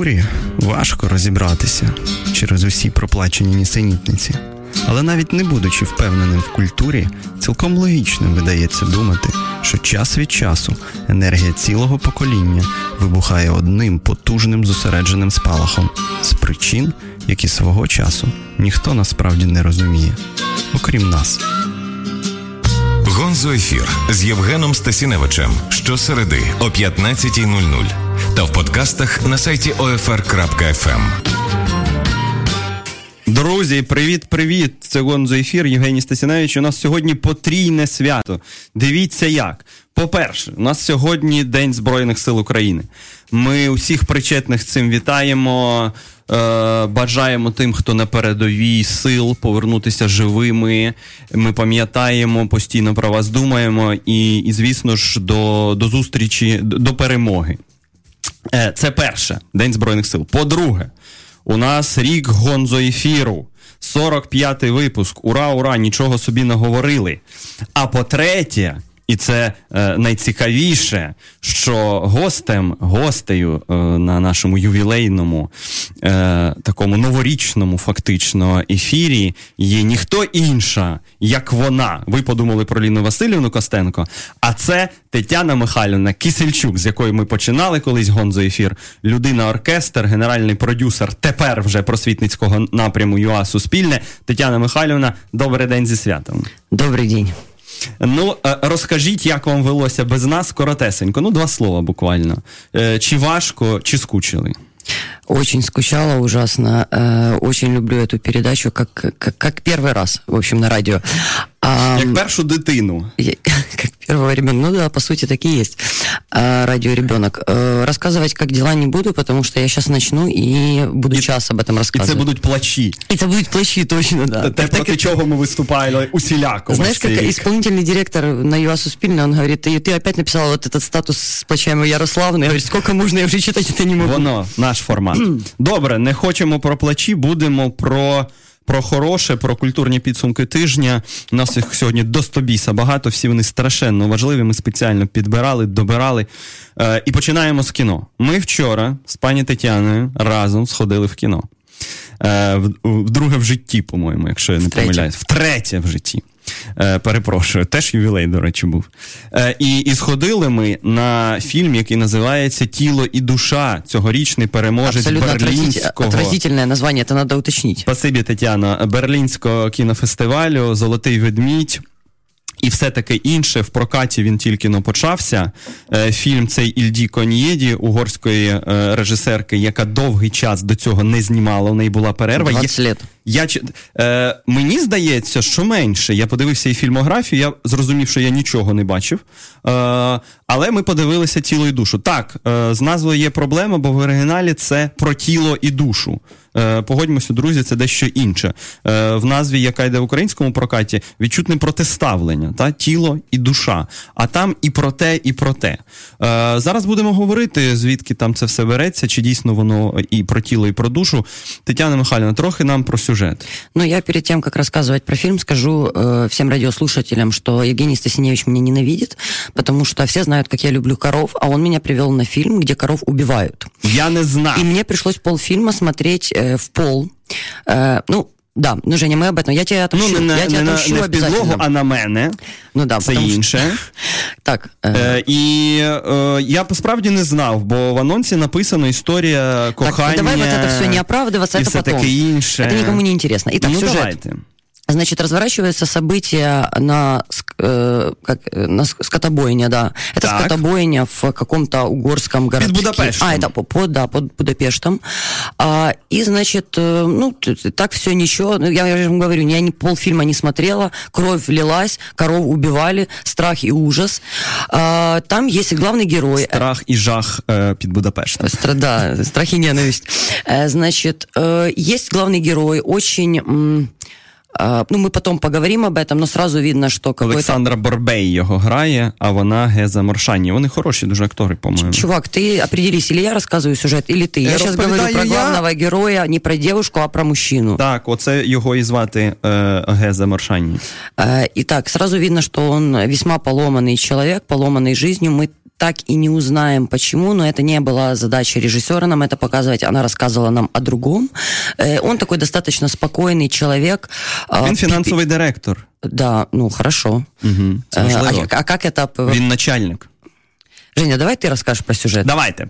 культурі важко розібратися через усі проплачені нісенітниці. Але навіть не будучи впевненим в культурі, цілком логічним видається думати, що час від часу енергія цілого покоління вибухає одним потужним зосередженим спалахом з причин, які свого часу ніхто насправді не розуміє, окрім нас. Гонзо ефір з Євгеном Стасіневичем щосереди о 15.00 та в подкастах на сайті OFR.FM. Друзі, привіт-привіт! Це Гонзо ефір Євгеній Стасіневич. У нас сьогодні потрійне свято. Дивіться як. По-перше, у нас сьогодні День Збройних сил України. Ми усіх причетних цим вітаємо. Е, бажаємо тим, хто на передовій сил повернутися живими. Ми пам'ятаємо, постійно про вас думаємо, і, і звісно ж, до, до зустрічі, до перемоги. Е, це перше День Збройних сил. По-друге, у нас рік гонзоефіру. 45-й випуск. Ура, ура! Нічого собі не говорили. А по-третє, і це е, найцікавіше, що гостем, гостею е, на нашому ювілейному, е, такому новорічному, фактично, ефірі є ніхто інша, як вона. Ви подумали про Ліну Васильівну Костенко, а це Тетяна Михайлівна Кисельчук, з якої ми починали колись гонзо ефір. Людина оркестр, генеральний продюсер, тепер вже просвітницького напряму ЮА Суспільне. Тетяна Михайлівна, добрий день зі святом. Добрий день. Ну, е, розкажіть, як вам велося без нас коротесенько. Ну, два слова буквально. Е, чи важко, чи скучили? Очень скучала ужасно. Э, очень люблю эту передачу, как, как, как первый раз, в общем, на радио. А, как першу дитину. Как первого ребенка. Ну да, по сути, так и есть. А, радиоребенок. А, рассказывать, как дела, не буду, потому что я сейчас начну и буду и, час об этом рассказывать. И это будут плачи. И это будут плачи, точно, да. Те, проти чого ми виступали усіляко. Знаешь, как рік. исполнительный директор на ЮА Суспільне, он говорит, ты, ты опять написала вот этот статус с плачами Ярославны. Я говорю, сколько можно, я вже читати це не можу. Воно, наш формат. Добре, не хочемо про плачі, будемо про про хороше, про культурні підсумки тижня. У нас їх сьогодні до стобіса багато, всі вони страшенно важливі. Ми спеціально підбирали, добирали. Е, І починаємо з кіно. Ми вчора з пані Тетяною разом сходили в кіно. Е, Вдруге в житті, по-моєму, якщо я не помиляюсь. Втретє в житті. Е, перепрошую, теж ювілей, до речі, був. Е, і і сходили ми на фільм, який називається Тіло і душа. Цьогорічний переможець Абсолютно Берлінського... Отразительне названня, це треба уточнити. Спасибі, Тетяна. Берлінського кінофестивалю Золотий ведмідь. І все таке інше в прокаті він тільки но почався. Е, фільм цей Ільді Кон'єді, угорської е, режисерки, яка довгий час до цього не знімала. У неї була перерва. 20 лет. Я е, Мені здається, що менше. Я подивився її фільмографію, я зрозумів, що я нічого не бачив. Е, Але ми подивилися тіло і душу. Так, е, з назвою є проблема, бо в оригіналі це про тіло і душу. Е, Погодьмося, друзі, це дещо інше. Е, В назві, яка йде в українському прокаті, відчутне протиставлення, та тіло і душа. А там і про те, і про те. Е, Зараз будемо говорити, звідки там це все береться, чи дійсно воно і про тіло, і про душу. Тетяна Михайлівна, трохи нам про сюжет. Ну, я перед тем, как рассказывать про фильм, скажу э, всем радиослушателям, что Евгений Стасиневич меня ненавидит, потому что все знают, как я люблю коров, а он меня привел на фильм, где коров убивают. Я не знаю. И мне пришлось полфильма смотреть э, в пол. Э, ну, Да, ну Женя, ми об этом. Я тебе отомщу. Ну, не, я тебе не, отомщу не в підлогу, а на мене. Ну да, Це інше. так. Е, І е, я справді не знав, бо в анонсі написано історія кохання. Так, давай вот это все не оправдываться, і это все потом. таке інше. Это никому не интересно. Итак, ну, сюжет. давайте. Значит, разворачивается событие на, э, как, на скотобойне, да. Это так. скотобойня в каком-то угорском городке. Под Будапештом. А, это под, да, под Будапештом. А, и, значит, э, ну, так все ничего. Ну, я, я же вам говорю, я ни полфильма не смотрела. Кровь лилась, коров убивали, страх и ужас. А, там есть главный герой. Страх и жах э, под Будапештом. Стра, да, страх и ненависть. Э, значит, э, есть главный герой, очень... Ну, ми потім поговоримо об этом, но сразу видно, що Олександра Борбей його грає, а вона Геза Моршані. Вони хороші дуже актори, по-моєму. Чувак, ти определись, или я розказую сюжет, или ти. Я зараз говорю про главного я... героя, не про девушку, а про мужчину. Так, оце його і звати е, Геза Моршані. Е, і так, сразу видно, що він весьма поломаний чоловік, поломаний жизнью. Ми так и не узнаем, почему, но это не была задача режиссера нам это показывать. Она рассказывала нам о другом. Э, он такой достаточно спокойный человек. Він фінансовий директор. Да, ну хорошо. Угу. Це важливо. А, а как это... Він начальник. Женя, давай ты расскажешь про сюжет. Давайте.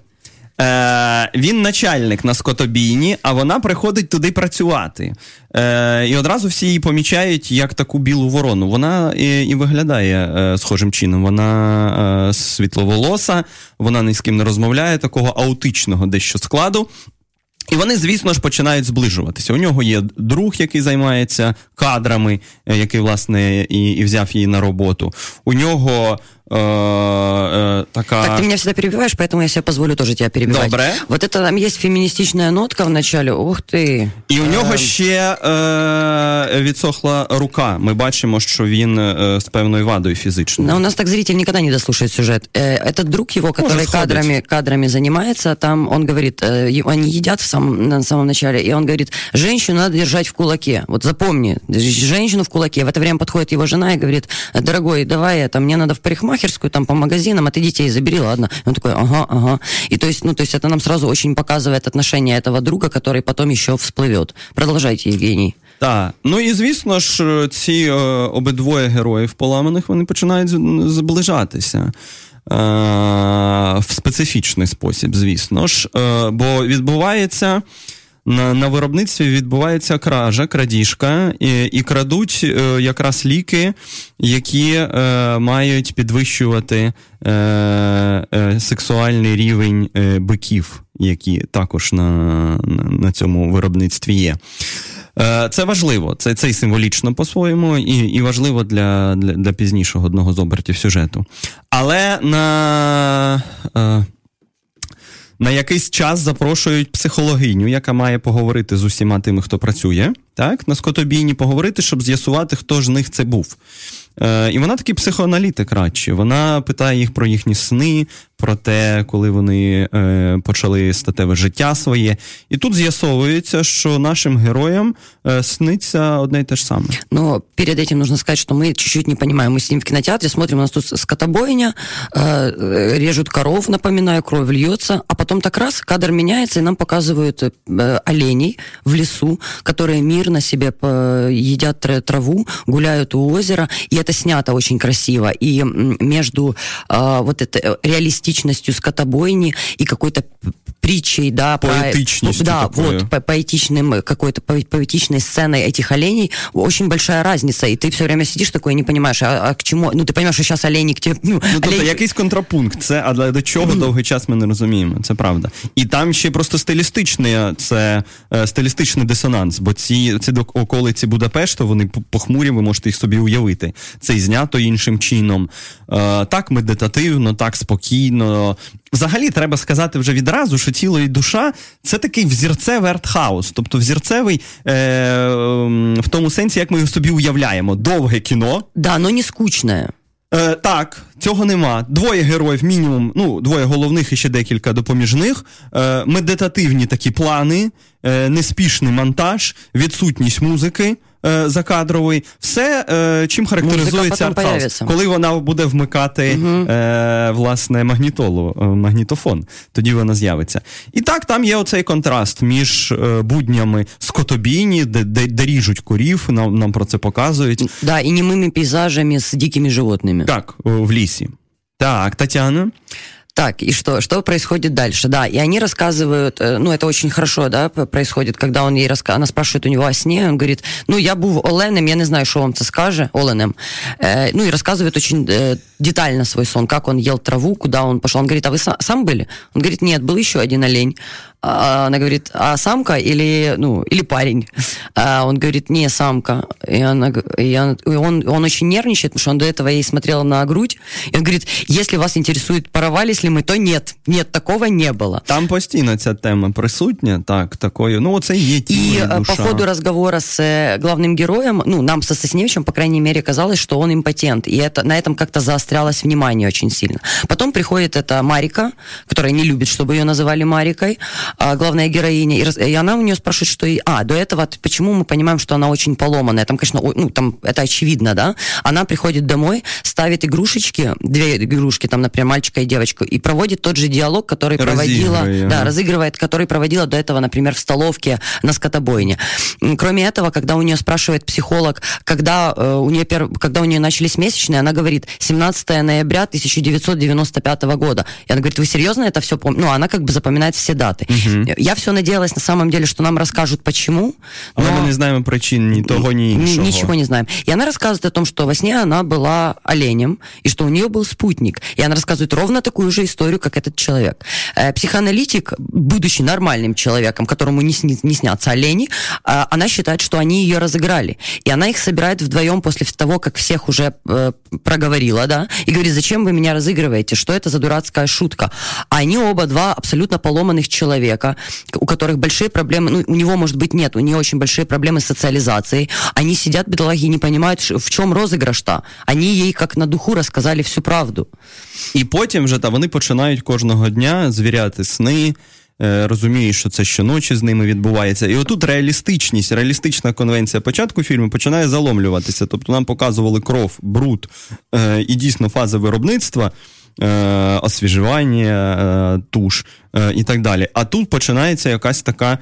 Е, Він начальник на скотобійні, а вона приходить туди працювати. Е, І одразу всі її помічають як таку білу ворону. Вона і, і виглядає е, схожим чином. Вона е, світловолоса, вона ні з ким не розмовляє, такого аутичного дещо складу. І вони, звісно ж, починають зближуватися. У нього є друг, який займається кадрами, е, який, власне, і, і взяв її на роботу. У нього Э, э, такая... Так, ты меня всегда перебиваешь, поэтому я себе позволю тоже тебя перебивать. Добре. Вот это там есть феминистичная нотка в начале, ух ты. І у нього ще е, відсохла рука. Ми бачимо, що він е, з певною вадою фізичною. Но у нас так зритель никогда не дослушает сюжет. Э, этот друг его, который Может, кадрами, кадрами занимается, там он говорит, э, они едят в самом, на самом начале, и он говорит, женщину надо держать в кулаке. Вот запомни, женщину в кулаке. В это время подходит его жена и говорит, дорогой, давай, это, мне надо в парикмахерскую парикмахерскую, там по магазинам, а ты детей забери, ладно. И он такой, ага, ага. И то есть, ну, то есть это нам сразу очень показывает отношение этого друга, который потом еще всплывет. Продолжайте, Евгений. Так, ну і звісно ж, ці е, обидвоє героїв поламаних вони починають зближатися. Е, в специфічний спосіб, звісно ж, е, бо відбувається на на виробництві відбувається кража, крадіжка, і і крадуть е, якраз ліки, які е, мають підвищувати е, е сексуальний рівень е, биків, які також на, на, на цьому виробництві є. Е, це важливо, це це і символічно по-своєму, і і важливо для для, для пізнішого одного з обертів сюжету. Але на на якийсь час запрошують психологиню, яка має поговорити з усіма тими, хто працює, так, на скотобійні поговорити, щоб з'ясувати, хто ж з них це був. Е, І вона такий психоаналітик радше. Вона питає їх про їхні сни, про те, коли вони е, почали статеве життя своє. І тут з'ясовується, що нашим героям э, снится одне и то же самое. Но перед этим нужно сказать, что мы чуть-чуть не понимаем. Мы сидим в кинотеатре, смотрим, у нас тут скотобойня, э, режут коров, напоминаю, кровь льется, а потом так раз кадр меняется, и нам показывают э, оленей в лесу, которые мирно себе едят траву, гуляют у озера, и это снято очень красиво. И между э, вот этой реалистичностью скотобойни и какой-то притчей, да, поэтичностью, да, такое. вот по поэтичным какой-то поэтичной сценой этих оленей очень большая разница, и ты все время сидишь такой и не понимаешь, а, а к чому? Ну ти розумієш, що зараз олені к тебе. Ну, ну тобто олені... якийсь контрапункт, це а до чого довгий час ми не розуміємо, це правда. І там ще просто стилістичний це е, стилістичний дисонанс, бо ці ці околиці Будапешту, вони похмурі, ви можете їх собі уявити. Це і знято іншим чином. Е, так медитативно, так спокійно. Взагалі, треба сказати вже відразу, що тіло і душа це такий взірцевий артхаус, тобто взірцевий е, в тому сенсі, як ми його собі уявляємо. Довге кіно. Да, но не скучне. Е, Так, цього нема. Двоє героїв, мінімум, ну, двоє головних і ще декілька допоміжних, е, медитативні такі плани, е, неспішний монтаж, відсутність музики. Е, закадровий, все, е, чим характеризується артхаус. Коли вона буде вмикати угу. е, власне магнітолу, магнітофон, тоді вона з'явиться. І так, там є оцей контраст між буднями скотобійні, де, де, де ріжуть корів, нам нам про це показують. Да, і німими пейзажами з дикими животними. Так, в лісі. Так, Тетяна. Так, и что? Что происходит дальше? Да, и они рассказывают, э, ну, это очень хорошо, да, происходит, когда он ей рассказывает, она спрашивает у него о сне, он говорит, ну, я був Оленем, я не знаю, что вам это скажет, Оленем. Э, ну, и рассказывает очень э, детально свой сон, как он ел траву, куда он пошел. Он говорит, а вы сам были? Он говорит, нет, был еще один олень. А она говорит, а самка или, ну, или парень? А он говорит, не, самка. И, она, и, он, и он, он очень нервничает, потому что он до этого ей смотрел на грудь. И он говорит, если вас интересует, порвались ли мы, то нет. Нет, такого не было. Там постійно ця тема присутня, так, такою, ну, це є тіло, И душа. по ходу разговора с э, главным героем, ну, нам со Сосневичем, по крайней мере, казалось, что он импотент. И это, на этом как-то заострялось внимание очень сильно. Потом приходит эта Марика, которая не любит, чтобы ее называли Марикой, а, главная героиня, и, и она у нее спрашивает, что и... А, до этого, почему мы понимаем, что она очень поломанная? Там, конечно, ну, там это очевидно, да? Она приходит домой, ставит игрушечки, две игрушки, там, например, мальчика и девочку, и проводит тот же диалог, который проводила... Да, разыгрывает, который проводила до этого, например, в столовке на скотобойне. Кроме этого, когда у нее спрашивает психолог, когда э, у нее, пер... когда у нее начались месячные, она говорит 17 ноября 1995 года. И она говорит, вы серьезно это все помните? Ну, она как бы запоминает все даты. Угу. Я все надеялась на самом деле, что нам расскажут почему. Но... мы не знаем причин ни того, ни іншого. Ничего не знаем. И она рассказывает о том, что во сне она была оленем, и что у нее был спутник. И она рассказывает ровно такую же историю, как этот человек. Э, психоаналитик, будучи нормальным человеком, которому не, сни, не снятся олени, э, она считает, что они ее разыграли. И она их собирает вдвоем после того, как всех уже э, проговорила, да, и говорит, зачем вы меня разыгрываете, что это за дурацкая шутка. А они оба два абсолютно поломанных человека, у которых большие проблемы, ну, у него, может быть, нет, у нее очень большие проблемы с социализацией. Они сидят, бедолаги, и не понимают, в чем розыграш-то. Они ей, как на духу, рассказали всю правду. І потім вже та вони починають кожного дня звіряти сни. Розуміють, що це щоночі з ними відбувається. І отут реалістичність, реалістична конвенція початку фільму починає заломлюватися. Тобто нам показували кров, бруд е, і дійсно фази виробництва, е, освіжування, е, туш і так далі. А тут починається якась така.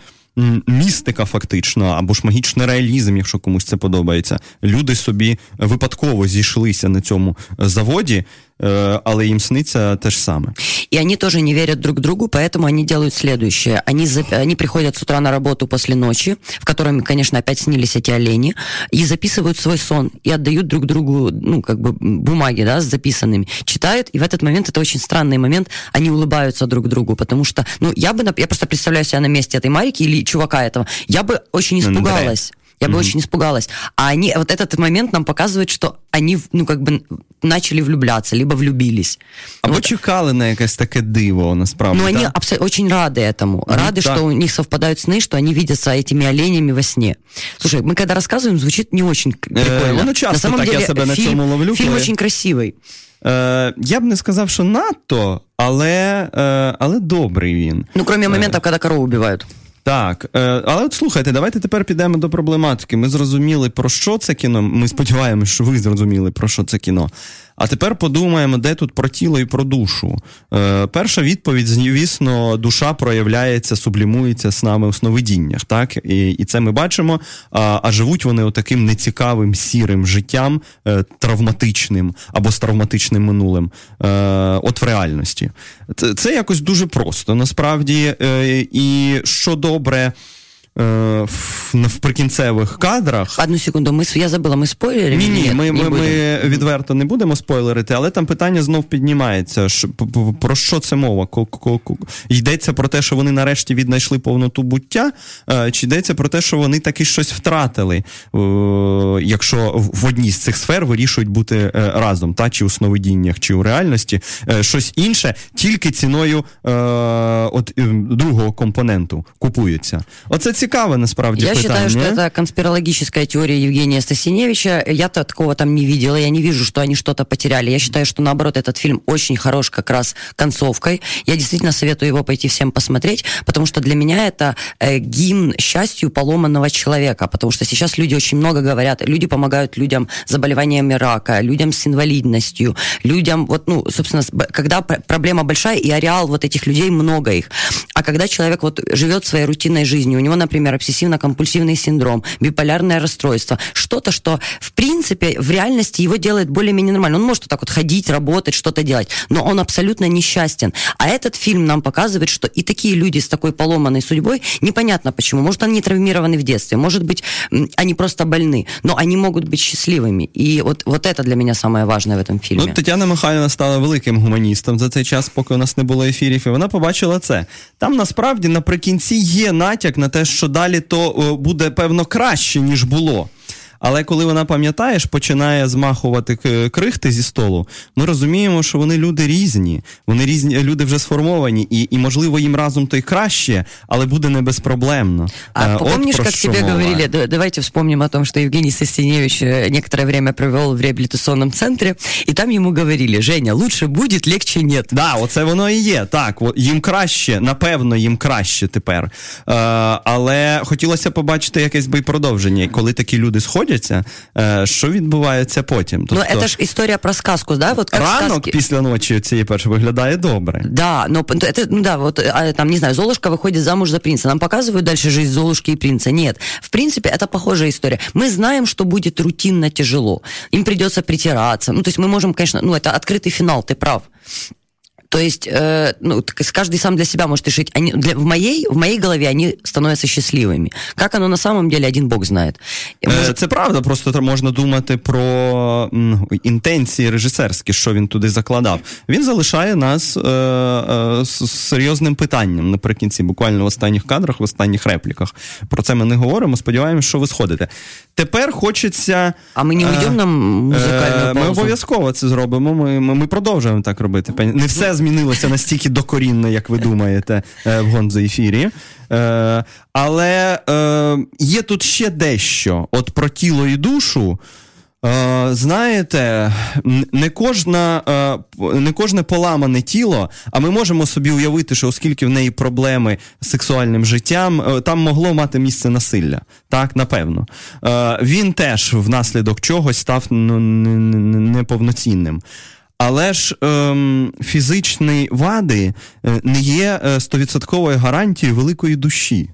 Містика, фактично, або ж магічний реалізм, якщо комусь це подобається. Люди собі випадково зійшлися на цьому заводі, але им снится то же самое. И они тоже не верят друг другу, поэтому они делают следующее. Они, за... они приходят с утра на работу после ночи, в которой, конечно, опять снились эти олени, и записывают свой сон, и отдают друг другу, ну, как бы, бумаги, да, с записанными. Читают, и в этот момент, это очень странный момент, они улыбаются друг другу, потому что, ну, я бы, я просто представляю себя на месте этой Марики или чувака этого, я бы очень испугалась. Я бы mm-hmm. очень испугалась. А они, вот этот момент нам показывает, что они, ну, как бы начали влюбляться, либо влюбились. Або вот. чекали на якесь таке диво, насправді. Ну, они да? абсо- очень рады этому. Ну, рады, так. что у них совпадают сны, что они видятся этими оленями во сне. Слушай, мы когда рассказываем, звучит не очень прикольно. Е, ну, часто на самом так деле, я себе на цьому ловлю. Фильм коли... очень красивий. Е, я б не сказав, що надто, але, е, але добрий він. Ну, крім е, моментів, коли корову вбивають. Так, е, але от слухайте, давайте тепер підемо до проблематики. Ми зрозуміли, про що це кіно. Ми сподіваємося, що ви зрозуміли, про що це кіно. А тепер подумаємо, де тут про тіло і про душу. Е, Перша відповідь, звісно, душа проявляється, сублімується з нами у сновидіннях. Так? І і це ми бачимо. А а живуть вони отаким нецікавим, сірим життям, е, травматичним або з травматичним минулим. Е, От в реальності. Це, це якось дуже просто насправді. Е, І що добре. Е, в прикінцевих кадрах. Одну секунду, ми я забула, ми спойлери? Ні, ні, ми ми, ми відверто не будемо спойлерити, але там питання знов піднімається. Про що це мова? Йдеться про те, що вони нарешті віднайшли повноту буття, е, чи йдеться про те, що вони таки щось втратили, е, якщо в одній з цих сфер вирішують бути разом, та чи у сновидіннях, чи у реальності, щось інше, тільки ціною от другого компоненту купується. Оце цікаво цікаве насправді Я питання. считаю, что это конспирологическая теория Евгения Стасиневича. Я-то такого там не видела, я не вижу, что они что-то потеряли. Я считаю, что наоборот этот фильм очень хорош как раз концовкой. Я действительно советую его пойти всем посмотреть, потому что для меня это э, гимн счастью поломанного человека, потому что сейчас люди очень много говорят, люди помогают людям с заболеваниями рака, людям с инвалидностью, людям, вот, ну, собственно, когда проблема большая, и ареал вот этих людей много их. А когда человек вот живет своей рутинной жизнью, у него, например, например, обсессивно-компульсивный синдром, биполярное расстройство, что-то, что в принципе в реальности его делает более-менее нормально. Он может вот так вот ходить, работать, что-то делать, но он абсолютно несчастен. А этот фильм нам показывает, что и такие люди с такой поломанной судьбой, непонятно почему, может они травмированы в детстве, может быть они просто больны, но они могут быть счастливыми. И вот, вот это для меня самое важное в этом фильме. Ну, Тетяна Михайлівна стала великим гуманістом за цей час, поки у нас не було ефірів, і вона побачила це. Там насправді наприкінці є натяк на те, що далі то буде певно краще, ніж було. Але коли вона пам'ятаєш, починає змахувати крихти зі столу, ми розуміємо, що вони люди різні, вони різні, люди вже сформовані, і, і можливо, їм разом то й краще, але буде не безпроблемно. А От помнишь, как тебе мова. говорили, давайте вспомним о том, что Евгений Состеневич э, некоторое время провел в реабилитационном центре, и там ему говорили, Женя, лучше будет, легче нет. Да, оце воно і є. Так, їм краще, напевно, їм краще тепер. Е, але хотілося побачити якесь би продовження, коли такі люди сходяться, е, що відбувається потім. Тобто, ну, це ж історія про сказку, да? Вот как ранок сказки... після ночі цієї першої виглядає добре. Да, но это, ну да, вот там, не знаю, Золушка выходит замуж за принца. Нам показывают дальше жизнь Золушки и принца. Нет. В принципе, это похожая история. Мы знаем, что будет рутинно тяжело. Им придется притираться. Ну, то есть мы можем, конечно, ну, это открытый финал, ты прав. То есть, э, ну, каждый сам для себя может решить. Они, для, в, моей, в моей голове они становятся счастливыми. Как оно на самом деле, один Бог знает. Може... Це правда, просто можна думати про інтенції режисерські, що він туди закладав. Він залишає нас е, е, з серйозним питанням наприкінці, буквально в останніх кадрах, в останніх репліках. Про це ми не говоримо. Сподіваємось, що ви сходите. Тепер хочеться. А ми не уйдемо на музикальну паузу? Ми обов'язково це зробимо. Ми, ми, ми продовжуємо так робити. Не все змінилося настільки докорінно, як ви думаєте, е, в гонзо ефірі. Е, але е, є тут ще дещо: от про тіло і душу. Е, знаєте, не кожна, е, не кожне поламане тіло, а ми можемо собі уявити, що оскільки в неї проблеми з сексуальним життям, е, там могло мати місце насилля. Так, напевно. Він теж внаслідок чогось став ну, неповноцінним. Але ж ем, фізичні вади не є стовідсотковою гарантією великої душі.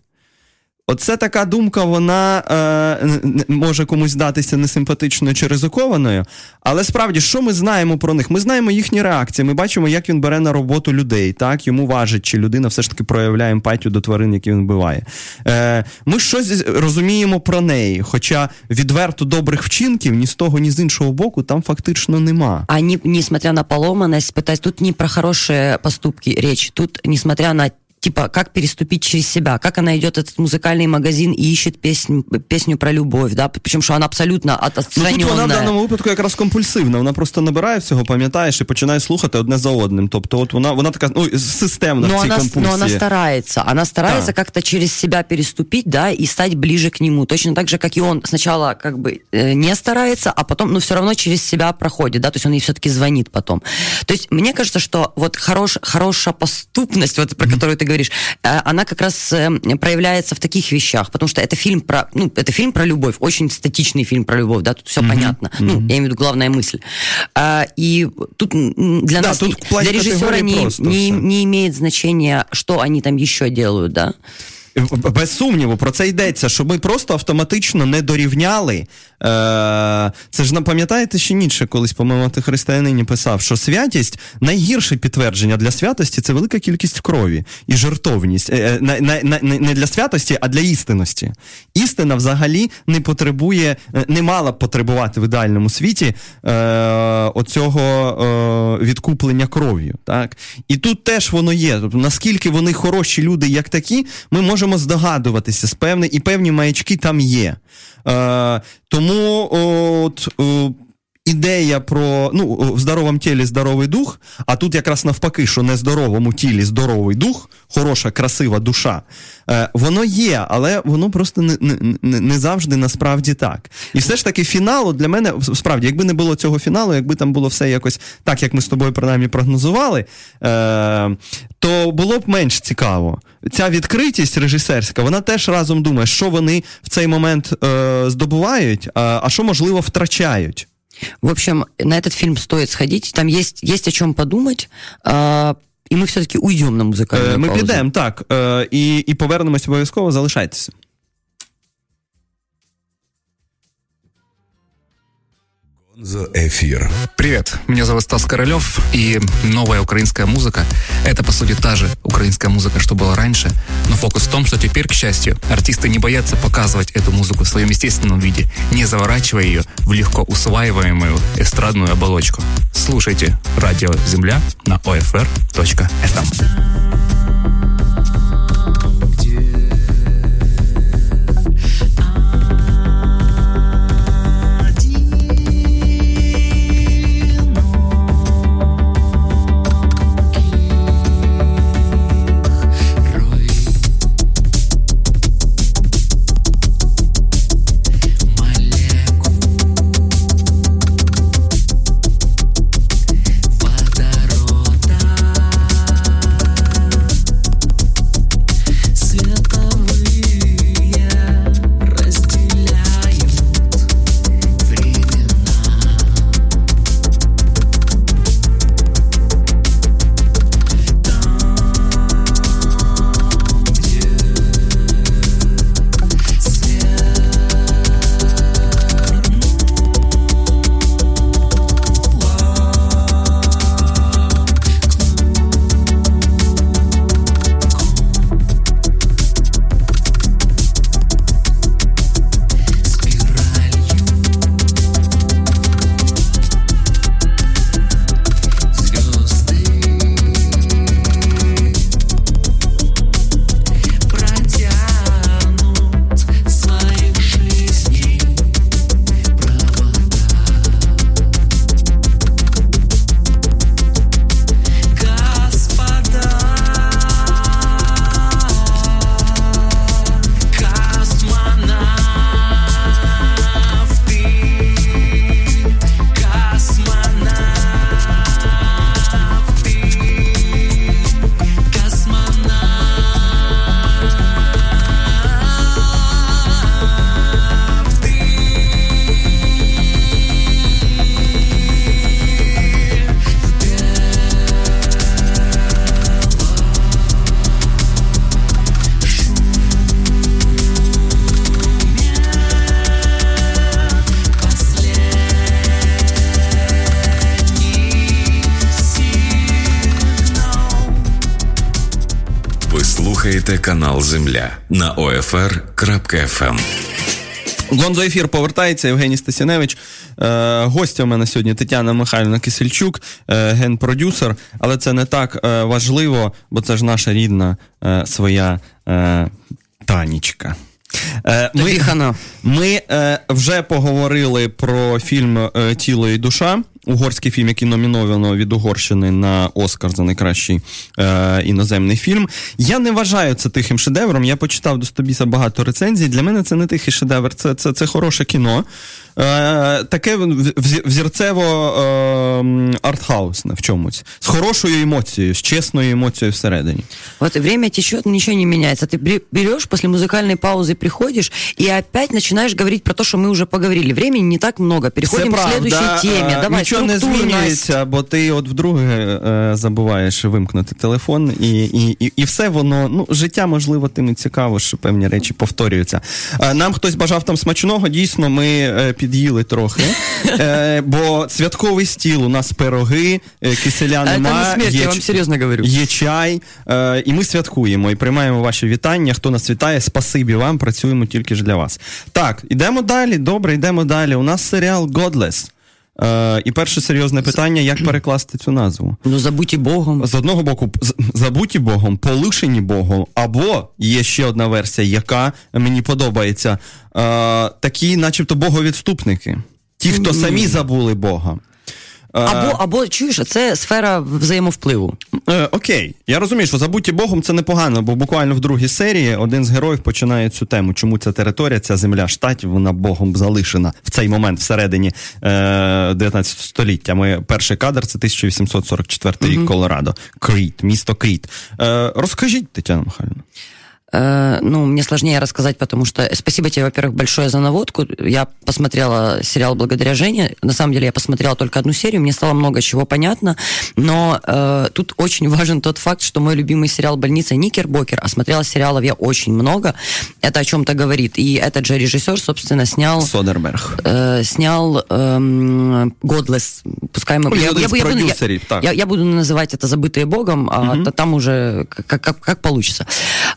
Оце така думка, вона е, може комусь здатися несимпатичною чи ризикованою. Але справді, що ми знаємо про них? Ми знаємо їхні реакції. Ми бачимо, як він бере на роботу людей. Так, йому важить, чи людина все ж таки проявляє емпатію до тварин, які він вбиває. Е, Ми щось розуміємо про неї. Хоча відверто добрих вчинків ні з того, ні з іншого боку там фактично нема. А ні, несмотря на поломаність, питать, тут не про хороші поступки річ, тут, несмотря на типа, как переступить через себя, как она идет этот музыкальный магазин и ищет песню, песню про любовь, да, причому що вона абсолютно отстраненная. Ну, тут вона в даному випадку якраз компульсивна, вона просто набирає всього, пам'ятаєш, і починає слухати одне за одним. Тобто, от вона, вона така, ну, системна но в цій она, компульсії. Но она старается, она старается да. как-то через себя переступить, да, и стать ближе к нему, точно так же, как и он сначала как бы э, не старается, а потом, ну, все равно через себя проходит, да, то есть он ей все-таки звонит потом. То есть мне кажется, что вот хорош, хорошая поступность, вот про mm-hmm. которую ты говоришь, говоришь, э, она как раз э, проявляется в таких вещах, потому что это фильм про, ну, это фильм про любовь, очень статичный фильм про любовь, да, тут все mm-hmm. понятно. Mm-hmm. Ну, я имею в виду главная мысль. А, и тут для да, нас, тут для режиссера не, не, не имеет значения, что они там еще делают, да. Без сумніву, про це йдеться, що ми просто автоматично не дорівняли. Е, Це ж пам'ятаєте, що Ніцше колись, по-моєму, ти християнині писав, що святість найгірше підтвердження для святості це велика кількість крові і жертовність. Е, на, на, на, Не для святості, а для істинності. Істина взагалі не потребує, е, не мала б потребувати в ідеальному світі е, оцього е, відкуплення кров'ю. Так? І тут теж воно є. Тобто, наскільки вони хороші люди, як такі, ми можемо можемо здогадуватися з певне, і певні маячки там є. Е, Тому от. Ідея про ну в здоровому тілі здоровий дух, а тут якраз навпаки, що не здоровому тілі здоровий дух, хороша, красива душа, е, воно є, але воно просто не не, не завжди насправді так. І все ж таки, фіналу для мене справді, якби не було цього фіналу, якби там було все якось так, як ми з тобою принаймні прогнозували, е, то було б менш цікаво. Ця відкритість режисерська, вона теж разом думає, що вони в цей момент е, здобувають, а, а що можливо втрачають. В общем, на этот фильм стоит сходить. Там есть, есть о чем подумать. І ми все-таки уйдемо на музикальну Ми паузу. підемо, так. І, і повернемось обов'язково, залишайтеся. За эфир. Привет, меня зовут Стас Королев, и новая украинская музыка — это, по сути, та же украинская музыка, что была раньше, но фокус в том, что теперь, к счастью, артисты не боятся показывать эту музыку в своем естественном виде, не заворачивая ее в легко усваиваемую эстрадную оболочку. Слушайте «Радио Земля» на OFR.FM. слухаєте канал Земля на OFR.FM. Гонзо ефір повертається Євгеній Стасіневич. Е, гостя у мене сьогодні Тетяна Михайлівна Кисельчук, е, генпродюсер. Але це не так е, важливо, бо це ж наша рідна е, своя е, Танічка. Е, Тобі ми е, вже поговорили про фільм Тіло і душа Угорський фільм, який номіновано від Угорщини на Оскар за найкращий е, іноземний фільм. Я не вважаю це тихим шедевром. Я почитав до Стобіса багато рецензій. Для мене це не тихий шедевр, це, це, це хороше кіно. Е, таке взі- взірцево е, артхаусне в чомусь. З хорошою емоцією, з чесною емоцією всередині. Вот время течет, ничего не меняется. Ты бре- берешь после музыкальной паузы, приходишь и опять начинаешь говорить про то, что мы уже поговорили. Времени не так много. Переходим Це к следующей правда. теме. Е, Давай, Нічого не змінюється, бо ти от вдруге е, забуваєш вимкнути телефон, і, і, і, і все воно, ну, життя, можливо, тим і цікаво, що певні речі повторюються. Е, Нам хтось бажав там смачного, дійсно, ми е, під'їли трохи. Е, Бо святковий стіл, у нас пироги, е, киселя нема. не смерть, є я вам серьезно говорю. Є чай, е, і ми святкуємо і приймаємо ваші вітання. Хто нас вітає, спасибі вам, працюємо тільки ж для вас. Так, ідемо далі. Добре, йдемо далі. У нас серіал Godless. Е, і перше серйозне питання: як перекласти цю назву? Ну, забуті Богом. З одного боку, забуті Богом, полишені Богом, або є ще одна версія, яка мені подобається. Е, такі, начебто, боговідступники. Ті, хто самі забули Бога. Або, або чуєш, це сфера взаємовпливу. Е, окей, я розумію, що забуті Богом це непогано, бо буквально в другій серії один з героїв починає цю тему. Чому ця територія, ця земля штатів, вона Богом залишена в цей момент всередині е, 19 століття. Ми перший кадр це 1844 рік Колорадо. Кріт, місто Кріт. Е, розкажіть, Тетяна Михайлівна. Э, ну, мне сложнее рассказать, потому что спасибо тебе, во-первых, большое за наводку. Я посмотрела сериал «Благодаря Жене». На самом деле я посмотрела только одну серию, мне стало много чего понятно, но э, тут очень важен тот факт, что мой любимый сериал «Больница Никербокер», а смотрела сериалов я очень много, это о чем-то говорит. И этот же режиссер, собственно, снял... Содерберг. э, снял Godless. Пускай мы... Ну, я, я я буду- я- я- я буду называть это «Забытые Богом», а то там уже как, как, как получится.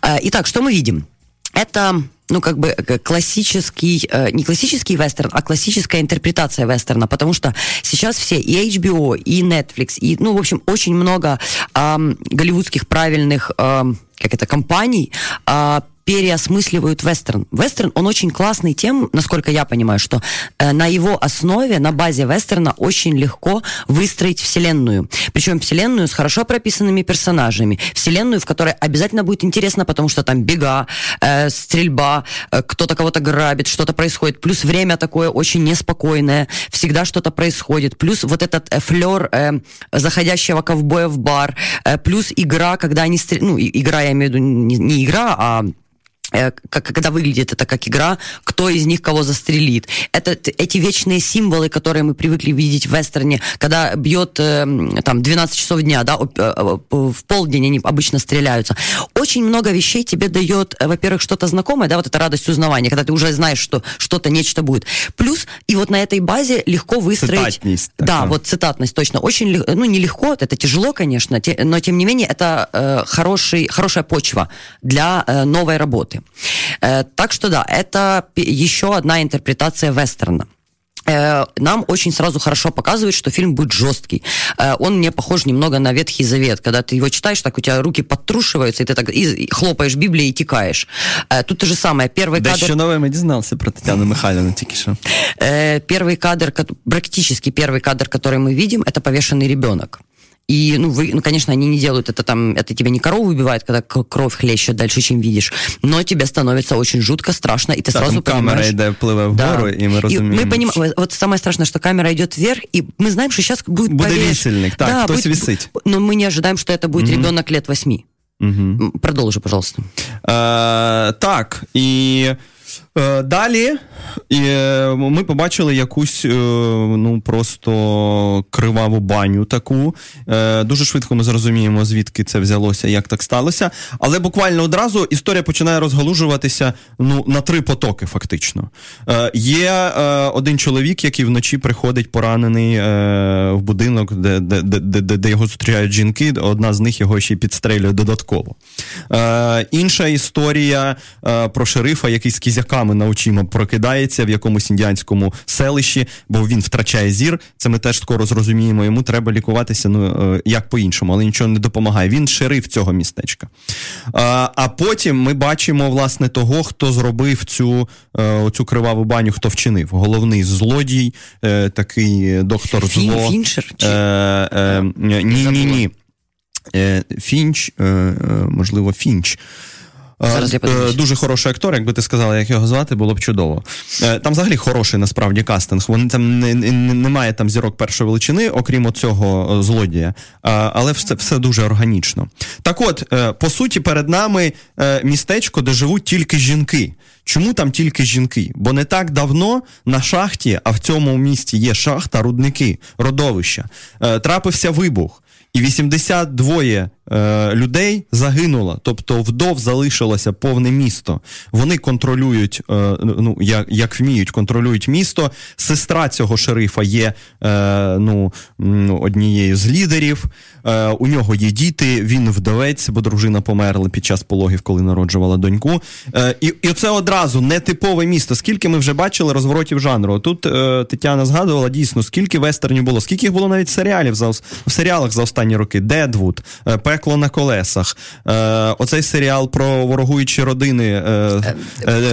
Э, Итак, что мы видим? Это ну, как бы э, классический, э, не классический вестерн, а классическая интерпретация вестерна, потому что сейчас все и HBO, и Netflix, и, ну, в общем, очень много ам, голливудских правильных, ам, как это, компаний а, переосмысливают вестерн. Вестерн, он очень классный тем, насколько я понимаю, что э, на его основе, на базе вестерна очень легко выстроить вселенную. Причем вселенную с хорошо прописанными персонажами. Вселенную, в которой обязательно будет интересно, потому что там бега, э, стрельба, э, кто-то кого-то грабит, что-то происходит. Плюс время такое очень неспокойное, всегда что-то происходит. Плюс вот этот э, флер э, заходящего ковбоя в бар. Э, плюс игра, когда они... стр- Ну, игра, я имею в виду, не, не игра, а как, когда выглядит это как игра, кто из них кого застрелит. Это эти вечные символы, которые мы привыкли видеть в вестерне, когда бьет э, там 12 часов дня, да, э, э, в полдень они обычно стреляются. Очень много вещей тебе дает, э, во-первых, что-то знакомое, да, вот эта радость узнавания, когда ты уже знаешь, что что-то, нечто будет. Плюс, и вот на этой базе легко выстроить... Цитатность Да, такая. вот цитатность, точно. Очень, ну, нелегко, это тяжело, конечно, но тем не менее это э, хороший, хорошая почва для э, новой работы Э, так что да, это пе- еще одна интерпретация вестерна. Э, Нам очень сразу хорошо показывает, что фильм будет жесткий. Э, Он мне похож немного на Ветхий Завет. Когда ты его читаешь, так у тебя руки подтрушиваются, и ты так и и хлопаешь Библией и текаешь. Э, Тут то же самое. Первый кадр... Дещо нове ми дізнався про Тетяну Михайлівну тільки що. Э, Первый кадр, ко- практически первый кадр, который мы видим, это повешенный ребенок. И, ну, вы, ну, конечно, они не делают это там, это тебя не корову убивает, когда к- кровь хлещет дальше, чем видишь, но тебе становится очень жутко, страшно, и ты Так, сразу там камера понимаешь... йде, впливе вгору, і ми розуміємо. мы понимаем, вот самое страшное, что камера идет вверх, и мы знаем, что сейчас будет Буде повеш- висельник, так, хтось висить. Но мы не ожидаем, что это будет ребенок лет восьми. Угу. М, Продолжи, пожалуйста. Так, і. Е, далі е, ми побачили якусь е, ну просто криваву баню таку. Дуже швидко ми зрозуміємо, звідки це взялося, як так сталося. Але буквально одразу історія починає розгалужуватися ну, на три потоки, фактично. Є один чоловік, який вночі приходить поранений в будинок, де де, де, де, його зустрічають жінки. Одна з них його ще й підстрелює додатково. Інша історія про шерифа, який з кізяками на очима прокидається в якомусь індіанському селищі, бо він втрачає зір. Це ми теж скоро зрозуміємо. Йому треба лікуватися ну е, як по-іншому, але нічого не допомагає. Він шериф цього містечка. А потім ми бачимо власне того, хто зробив цю е, оцю криваву баню, хто вчинив. Головний злодій, е, такий доктор Фін, зло. Фінчер? Чи? Ні, ні, ні. Фінч, можливо, Фінч. Зараз я подивлюсь. Дуже хороший актор, якби ти сказала, як його звати, було б чудово. Е, там взагалі хороший насправді кастинг. Вони там не, не, немає там зірок першої величини, окрім цього злодія. Але все все дуже органічно. Так от, е, по суті, перед нами е, містечко, де живуть тільки жінки. Чому там тільки жінки? Бо не так давно на шахті, а в цьому місті є шахта, рудники, родовища. Трапився вибух. І 82 е, людей загинуло, тобто вдов залишилося повне місто. Вони контролюють, е, ну як як вміють, контролюють місто. Сестра цього шерифа є е, ну, однією з лідерів. Е, у нього є діти, він вдовець, бо дружина померла під час пологів, коли народжувала доньку. Е, і і це одразу нетипове місто. Скільки ми вже бачили розворотів жанру. Тут е, Тетяна згадувала дійсно, скільки вестернів було, скільки їх було навіть серіалів за в серіалах за останні роки. Дедвуд, Пекло на колесах. Оцей серіал про ворогуючі родини.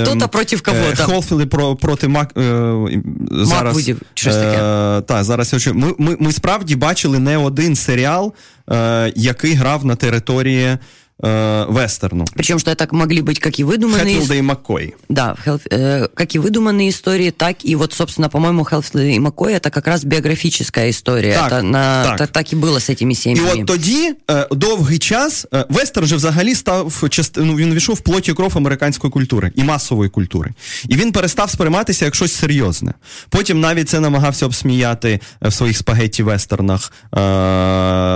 Хто-то проти кого-то. Холфіли про проти Мак. Зараз, Маквудів, щось таке. Так, зараз я ми, ми, ми справді бачили не один серіал, е, який грав на території э, вестерну. Причем, что это могли быть как и выдуманные... Хэтфилда и Маккой. Да, э, как и выдуманные истории, так и вот, собственно, по-моему, Хелфилда и Маккой это как раз біографічна історія. Так, на, так. Так, так і було з цими сім'ями. І от тоді е, довгий час е, вестерн же взагалі став ну, він війшов в плоті кров американської культури і масової культури. І він перестав сприйматися як щось серйозне. Потім навіть це намагався обсміяти в своїх спагетті вестернах е,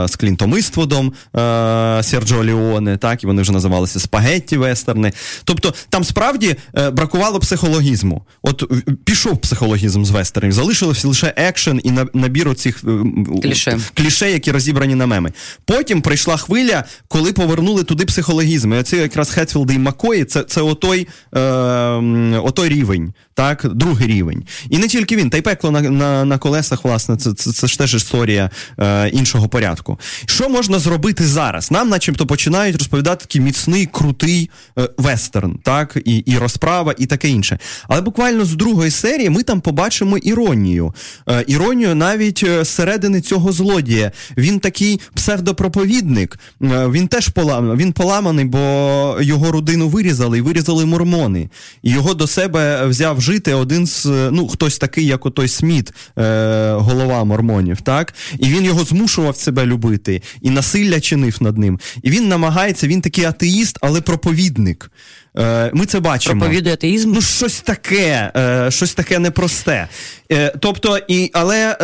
з Клінтом Іствудом, е, Серджо Леоне вестерни, так і вони вже називалися спагетті вестерни. Тобто там справді е, бракувало психологізму. От пішов психологізм з вестернів, залишилося лише екшен і набір оцих е, кліше. кліше, які розібрані на меми. Потім прийшла хвиля, коли повернули туди психологізм. І оце якраз Хетфілди і Макої, це це отой, е, отой рівень, так, другий рівень. І не тільки він, та й пекло на на, на колесах, власне, це це, це ж теж історія е, іншого порядку. Що можна зробити зараз? Нам, начебто, починають розповідати такий міцний, крутий е, вестерн, так, і і розправа, і таке інше. Але буквально з другої серії ми там побачимо іронію. Е, іронію навіть е, зсередини цього злодія. Він такий псевдопроповідник, е, він теж поламаний, він поламаний, бо його родину вирізали і вирізали мормони. І його до себе взяв жити один з ну, хтось такий, як отой Сміт, е, голова мормонів. так? І він його змушував себе любити, і насилля чинив над ним. І він намагається він такий атеїст, але проповідник. Е, ми це бачимо. Проповідує атеїзм? Ну, щось таке, е, щось таке непросте. Е, тобто, і, але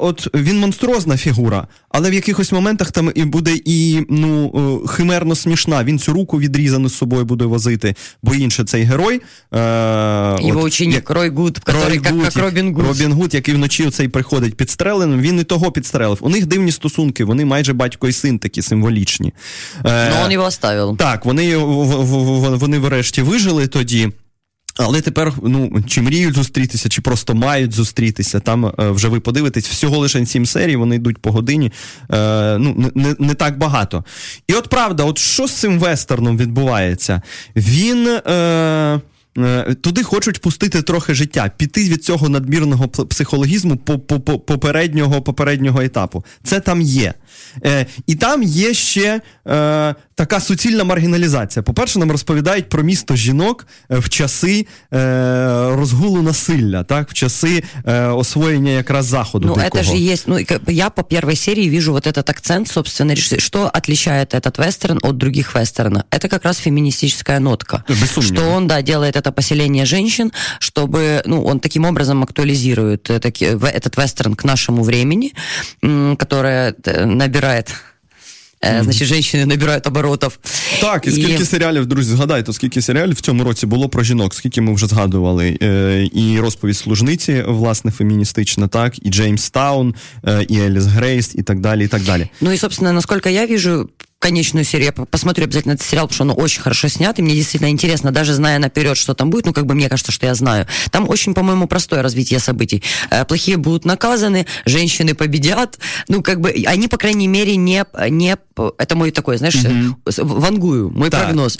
от він монструозна фігура, але в якихось моментах там і буде і ну, химерно смішна. Він цю руку відрізану з собою буде возити, бо інше цей герой. Його от, ученик Ройгуд, Рой як, Гуд, як Робін Гуд. Робін Гуд, який вночі цей приходить підстреленим, він і того підстрелив. У них дивні стосунки, вони майже батько і син такі символічні. Ну, він його оставив. Так, вони, вони врешті вижили тоді. Але тепер, ну, чи мріють зустрітися, чи просто мають зустрітися. Там е, вже ви подивитесь, всього лише сім серій, вони йдуть по годині. Е, ну, не, не так багато. І от правда, от що з цим вестерном відбувається? Він. Е, Е, туди хочуть пустити трохи життя, піти від цього надмірного психологізму попереднього попереднього етапу. Це там є. Е, І там є ще е, така суцільна маргіналізація. По-перше, нам розповідають про місто жінок е, в часи е, розгулу насилля, так, в часи е, освоєння якраз заходу. Ну, дикого. это же есть, ну, и как бы я по первой серии вижу вот этот акцент, собственно, реш- что отличает этот вестерн от других вестернов. Это как раз феминистическая нотка. Да, без сомнений. Что он, да, делает это поселение женщин, чтобы, ну, он таким образом актуализирует э, таки- в- этот вестерн к нашему времени, м, которое э, набирает, Mm-hmm. Значить, женщины набирають оборотов. Так, і скільки серіалів, друзі, згадайте, скільки серіалів в цьому році було про жінок, скільки ми вже згадували. Е, і розповідь служниці, власне, феміністична, так, і Джеймс Таун, е, і Еліс Грейс, і так далі, і так далі. Ну і, собственно, насколько я вижу конечную серию, я по- посмотрю обязательно этот сериал, потому что он очень хорошо снят, и мне действительно интересно, даже зная наперед, что там будет, ну, как бы мне кажется, что я знаю. Там очень, по-моему, простое развитие событий. Э, Плохие будут наказаны, женщины победят, ну, как бы, они, по крайней мере, не, не это мой такой, знаешь, с- вангую, мой Так. прогноз.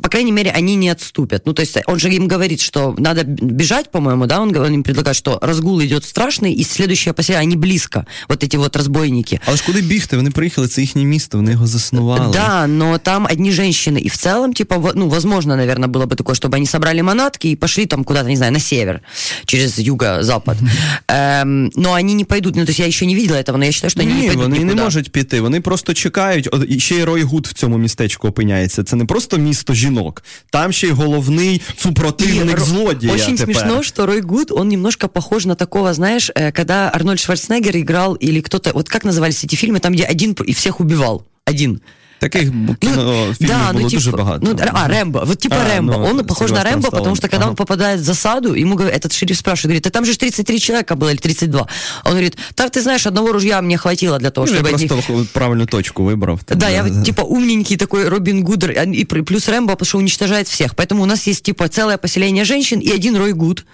По крайней мере, они не отступят. Ну, то есть он же им говорит, что надо бежать, по-моему, да, он, говорит- он им предлагает, что разгул идет страшный, и следующее поселение, они близко, вот эти вот разбойники. Але ж куди бігти? Вони приїхали, це їхнє місто, вони його заснували. Да, но там одни женщины. И в целом, типа, во- ну, возможно, наверное, было бы такое, чтобы они собрали манатки и пошли там куда-то, не знаю, на север, через юго-запад. Эм, но они не пойдут. Ну, то есть я еще не видела этого, но я считаю, что они не Ні, пойдут вони не никуда. можуть піти. Вони просто чекають. От, і ще й Рой Гуд в цьому містечку опиняється. Це не просто місто жінок, там ще й головний супротивник Ро- злодія. Очень тепер. смешно, что Рой Гуд, он немножко похож на такого, знаешь, э, когда Арнольд Шварценеггер играл, или кто-то, вот как назывались эти фильмы, там, где один и всех убивал. Один. Таких б- кіно, фільмів да, було ну, дуже типа, багато. Ну, а, Рэмбо. Вот типа А, Рэмбо. ну, он похож на Сильвестр Рэмбо, потому Сталлоне. что когда Ага. он попадает в засаду, ему говорит, этот шериф спрашивает, говорит, а там же ж 33 человека было или 32. Он говорит, так ты знаешь, одного ружья мне хватило для того, Ну, я чтобы... от них- просто правильну точку вибрав. Да, я вот, типа умненький такой Робин Гудер, а, и пр- плюс Рэмбо, потому что уничтожает всех. Поэтому у нас есть типа целое поселение женщин и один Рой Гуд.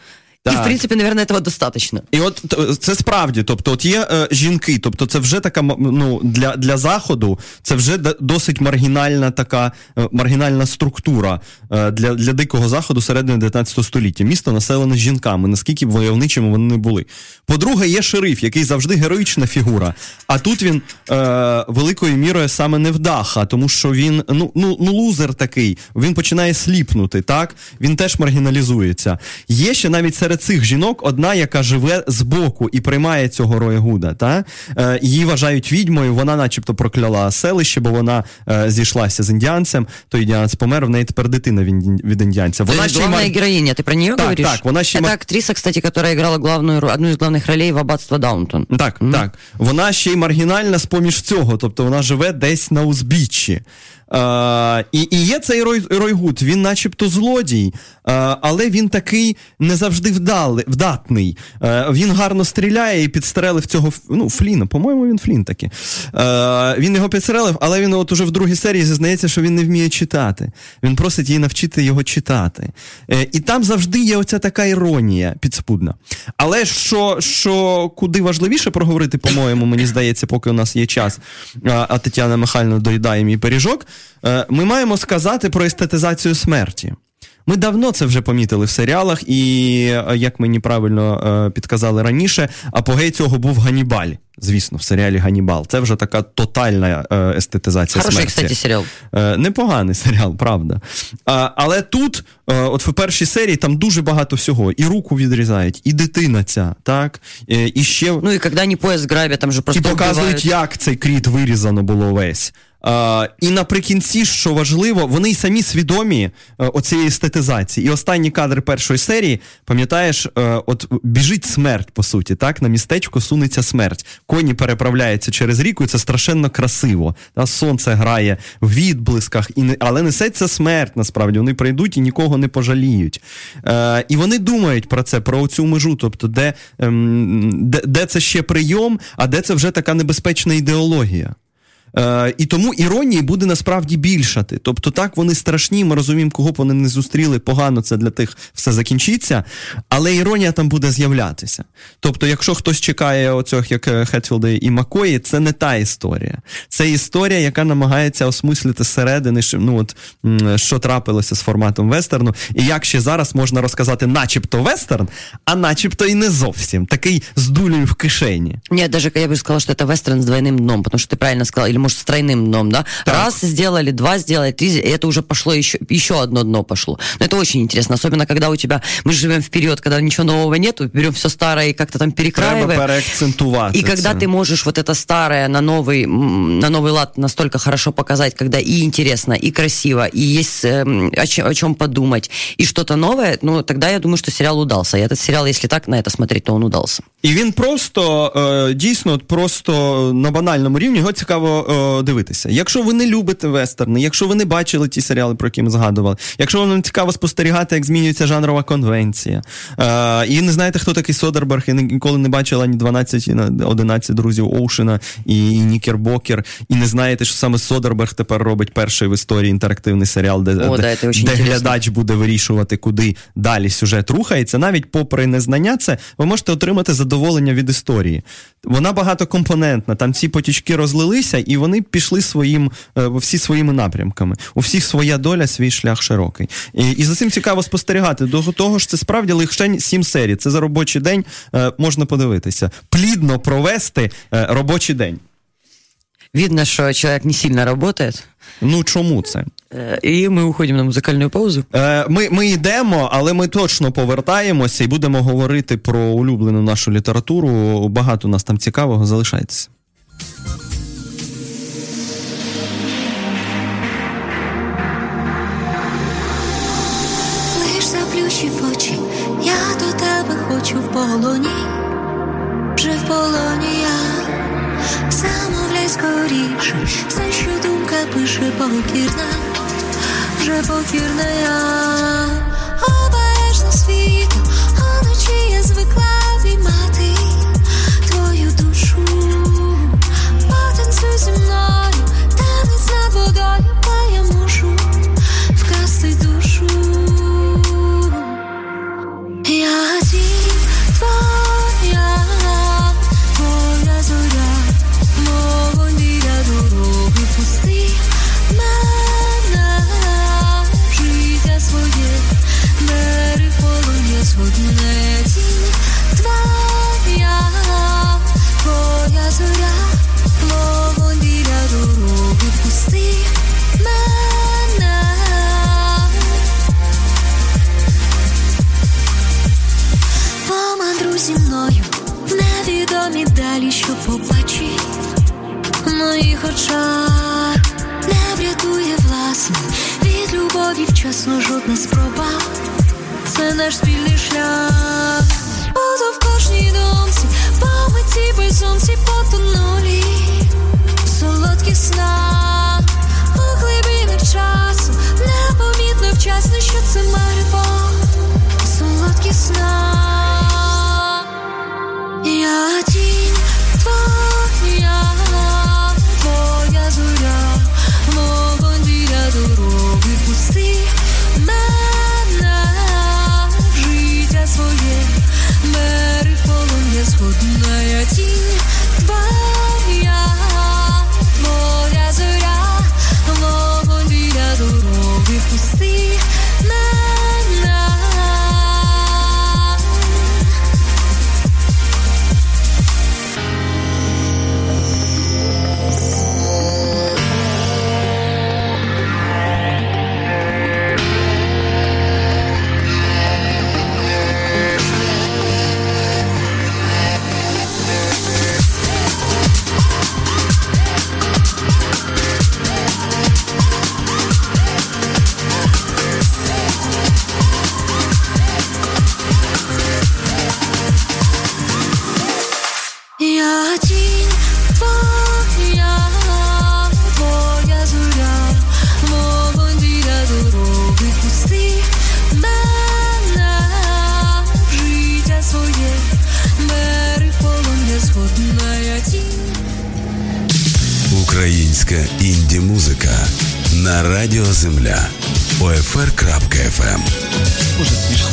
И, Так. в принципе, наверное, этого достаточно. І от це справді, тобто, от є е, жінки, тобто це вже така ну, для, для заходу, це вже досить маргінальна така е, маргінальна структура е, для, для дикого заходу середини 19 століття. Місто населене жінками, наскільки б войовничими вони не були. По-друге, є шериф, який завжди героїчна фігура. А тут він е, великою мірою саме невдаха, тому що він ну, ну, ну лузер такий, він починає сліпнути, так? Він теж маргіналізується. Є ще навіть серед цих жінок одна, яка живе збоку і приймає цього Роягуда. Та? Е, її вважають відьмою, вона начебто прокляла селище, бо вона е, зійшлася з індіанцем, то індіанець помер, в неї тепер дитина від, інді- від індіанця. То Вона есть ще й главная мар- героиня, ты про нее Так, говоришь? так, она ще Это ма- актриса, кстати, которая играла главную, ро- одну из главных ролей в «Аббатство Даунтон». Так, так. Вона ще й маргінальна з-поміж цього, тобто вона живе десь на узбіччі. Е, і, і є цей Рой, Ройгуд, він начебто злодій, е, але він такий не завжди вдали, вдатний. Е, він гарно стріляє і підстрелив цього ну, Фліна, по-моєму, він Флін таки. Він його підстрелив, але він от уже в другій серії зізнається, що він не вміє читати. Він просить її навчити його читати. Е, і там завжди є оця така іронія підспудна. Але що, що куди важливіше проговорити, по-моєму, мені здається, поки у нас є час, а, Тетяна Михайлівна доїдає мій пиріжок, ми маємо сказати про естетизацію смерті. Ми давно це вже помітили в серіалах, і е, як мені правильно е, підказали раніше, апогей цього був Ганібаль. Звісно, в серіалі Ганібал. Це вже така тотальна е, естетизація Хороший, смерті. кстати, сериал. Е, Непоганий серіал, правда. Але тут, е, от в першій серії, там дуже багато всього. І руку відрізають, і дитина ця, так? Е, І ще Ну и когда они поезд грабят, там же і показують, убивают. як цей кріт вирізано було весь. І наприкінці, що важливо, вони й самі свідомі е, оцієї естетизації. І останні кадри першої серії, пам'ятаєш, е, от біжить смерть, по суті, так? На містечко сунеться смерть. Коні переправляються через ріку, і це страшенно красиво. Та, сонце грає в відблисках, і але несеться смерть насправді. Вони прийдуть і нікого не пожаліють. Е, і вони думають про це, про цю межу, тобто, де, ем, де, де це ще прийом, а де це вже така небезпечна ідеологія. Е, і тому іронії буде насправді більшати. Тобто, так вони страшні, ми розуміємо, кого б вони не зустріли, погано це для тих все закінчиться, але іронія там буде з'являтися. Тобто, якщо хтось чекає оцих, як е, Хетфілда і Макої, це не та історія. Це історія, яка намагається осмислити зсередини, що, ну, от, м, що трапилося з форматом вестерну, і як ще зараз можна розказати, начебто вестерн, а начебто і не зовсім. Такий з дулею в кишені. Нет, даже я бы сказала, что это вестерн с двойным дном, потому что ты правильно сказал, или или, может, с тройным дном, да? Так. Раз сделали, два сделали, три, и это уже пошло еще, еще одно дно пошло. Но это очень интересно, особенно когда у тебя, мы живем в период, когда ничего нового нету, берем все старое и как-то там Треба перекраиваем. переакцентувати. И когда це. ты можешь вот это старое на новый, м, на новый лад настолько хорошо показать, когда и интересно, и красиво, и есть эм, о, чем, о чем подумать, и что-то новое, ну, тогда я думаю, что сериал удался. И этот сериал, если так на это смотреть, то он удался. І він просто е, дійсно от просто на банальному рівні його цікаво е, дивитися. Якщо ви не любите вестерни, якщо ви не бачили ті серіали, про які ми згадували, якщо вам цікаво спостерігати, як змінюється жанрова конвенція, е, і не знаєте, хто такий Содерберг, і ніколи не бачили ні 12, ні 11 друзів Оушена і, і Нікербокер, і не знаєте, що саме Содерберг тепер робить перший в історії інтерактивний серіал, де, О, де, да, де глядач буде вирішувати, куди далі сюжет рухається. Навіть попри незнання це, ви можете отримати задоволення від історії. Вона багатокомпонентна, там ці потічки розлилися, і вони пішли своїм, е, всі своїми напрямками. У всіх своя доля, свій шлях широкий. І, і за цим цікаво спостерігати. До того ж, це справді лише сім серій. Це за робочий день е, можна подивитися. Плідно провести е, робочий день. Видно, что человек не сильно работает. Ну чому це? Э, И мы уходим на музыкальную паузу. Е, Ми, ми йдемо, але ми точно повертаємося і будемо говорити про улюблену нашу літературу. Багато у нас там цікавого. Залишайтеся. Полоні, вже в полоні я замовляй скоріше, все, що думка пише покірна, вже покірна я, OFR.FM Дуже смішно.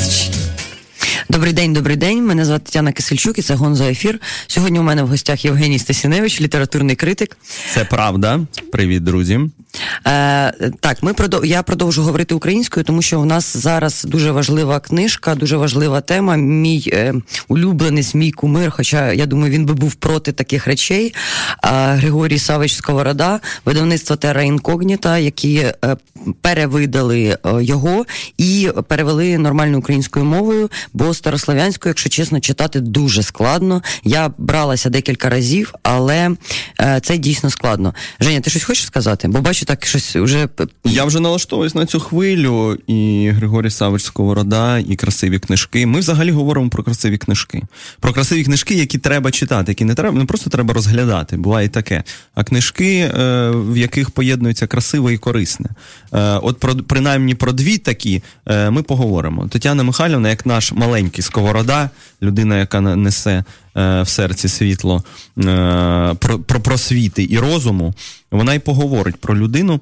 Добрий день, добрий день. Мене звати Тетяна Кисельчук і це Гонзо Ефір. Сьогодні у мене в гостях Євгеній Стасіневич, літературний критик. Це правда. Привіт, друзі. Е, Так, ми продов... я продовжу говорити українською, тому що у нас зараз дуже важлива книжка, дуже важлива тема. Мій е, улюбленець, мій кумир, хоча я думаю, він би був проти таких речей. Е, Григорій Савич Сковорода, видавництво Терра Інкогніта, які е, перевидали е, його і перевели нормальною українською мовою, бо старослов'янською, якщо чесно, читати дуже складно. Я бралася декілька разів, але е, це дійсно складно. Женя, ти щось хочеш сказати? Бо бачу, так щось вже Я вже налаштовуюсь на цю хвилю, і Григорій Савич Сковорода, і красиві книжки. Ми взагалі говоримо про красиві книжки. Про красиві книжки, які треба читати, які не треба, не просто треба розглядати, буває і таке. А книжки, е, в яких поєднується красиве і корисне. Е, От про принаймні про дві такі е, ми поговоримо. Тетяна Михайлівна, як наш маленький сковорода, людина, яка несе в серці світло е, про, про просвіти і розуму, вона й поговорить про людину.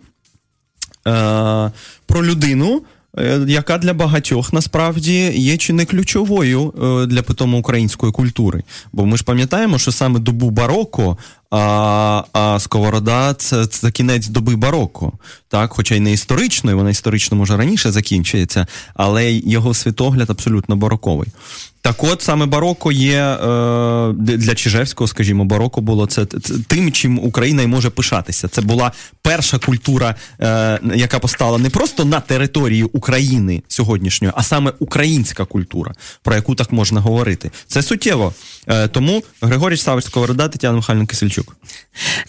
Е, про людину, е, яка для багатьох насправді є чи не ключовою е, для питому української культури. Бо ми ж пам'ятаємо, що саме добу бароко, а а Сковорода це, це кінець доби бароко. Так, хоча й не історичною, вона історично може раніше закінчується, але його світогляд абсолютно бароковий. Так от саме бароко є е, для Чижевського, скажімо, бароко було це, тим, чим Україна й може пишатися. Це була перша культура, е, яка постала не просто на території України сьогоднішньої, а саме українська культура, про яку так можна говорити. Це суттєво. Е, тому Григорій Савич Сковорода, Тетяна Михайлівна Кисельчук.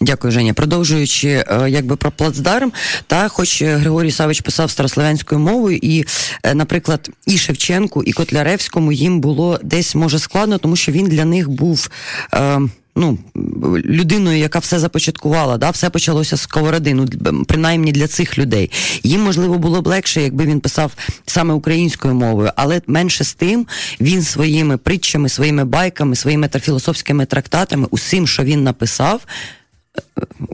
Дякую, Женя. Продовжуючи е, якби про плацдарм, та хоч Григорій Савич писав старослов'янською мовою, і, е, наприклад, і Шевченку, і Котляревському їм було десь може складно, тому що він для них був. Е, Ну, людиною, яка все започаткувала, да, все почалося з сковороди, ну, принаймні для цих людей. Їм, можливо, було б легше, якби він писав саме українською мовою, але менше з тим він своїми притчами, своїми байками, своїми та філософськими трактатами, усім, що він написав,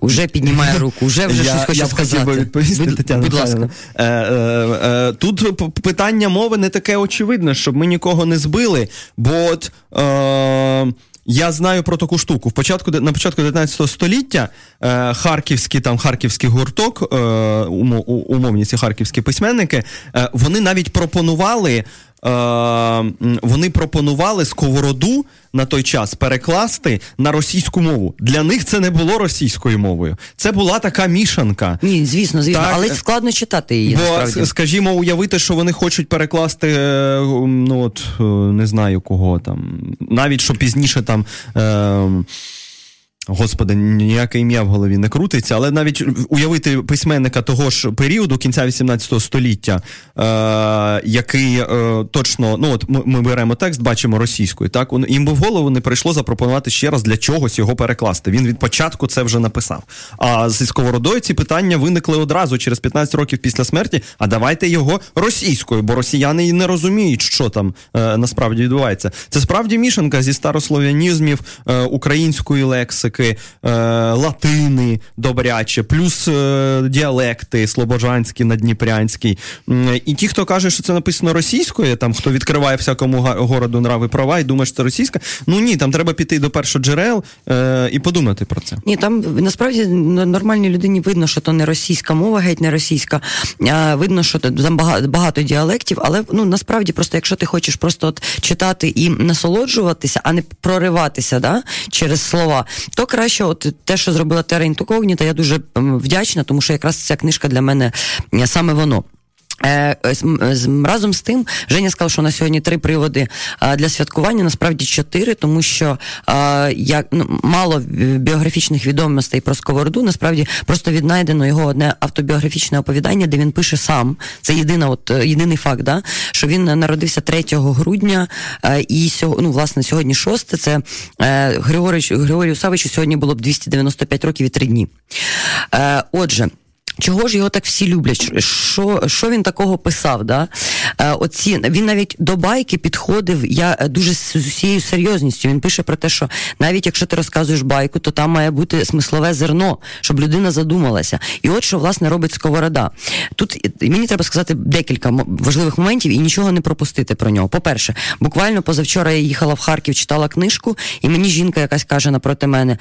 Уже піднімає руку, вже вже я, щось хоче я сказати. Хотів би відповісти, будь, Тетяна будь ласка. Е, е, е, тут питання мови не таке очевидне, щоб ми нікого не збили, бо от. Е, я знаю про таку штуку. В початку на початку 19 століття е, харківський там харківський гурток, е, умовні ці харківські письменники, е, вони навіть пропонували вони пропонували сковороду на той час перекласти на російську мову. Для них це не було російською мовою. Це була така мішанка. Ні, звісно, звісно, так, але складно читати її. Бо, насправді. скажімо, уявити, що вони хочуть перекласти, е, ну от е, не знаю кого там, навіть що пізніше там. Е, Господи, ніяке ім'я в голові не крутиться, але навіть уявити письменника того ж періоду кінця 18 століття, е, який е, точно, ну от ми, беремо текст, бачимо російською. Так їм би в голову не прийшло запропонувати ще раз для чогось його перекласти. Він від початку це вже написав. А зі сковородою ці питання виникли одразу через 15 років після смерті. А давайте його російською, бо росіяни і не розуміють, що там е, насправді відбувається. Це справді мішанка зі старослов'янізмів е, української лексики е, латини добряче, плюс е, діалекти слобожанський, надніпрянський. І ті, хто каже, що це написано російською, там хто відкриває всякому городу нрави права і думає, що це російська. Ну ні, там треба піти до першоджерел е, і подумати про це. Ні, там насправді нормальній людині видно, що то не російська мова, геть не російська. А, Видно, що там багато, багато діалектів, але ну насправді, просто якщо ти хочеш просто от читати і насолоджуватися, а не прориватися да, через слова, то краще, от те, що зробила Тера Інтокогніта, я дуже вдячна, тому що якраз ця книжка для мене саме воно. Е, разом з тим, Женя сказав, що на сьогодні три приводи для святкування, насправді чотири, тому що як ну, мало біографічних відомостей про Сковороду, насправді просто віднайдено його одне автобіографічне оповідання, де він пише сам. Це єдина, от єдиний факт, да, що він народився 3 грудня, і ну, власне сьогодні 6, Це е, Григорію Савичу сьогодні було б 295 років і 3 дні. Е, отже. Чого ж його так всі люблять? Що що він такого писав? Да? Е, оці він навіть до байки підходив. Я е, дуже з усією серйозністю. Він пише про те, що навіть якщо ти розказуєш байку, то там має бути смислове зерно, щоб людина задумалася. І от що власне робить сковорода. Тут мені треба сказати декілька важливих моментів і нічого не пропустити про нього. По-перше, буквально позавчора я їхала в Харків, читала книжку, і мені жінка якась каже напроти мене: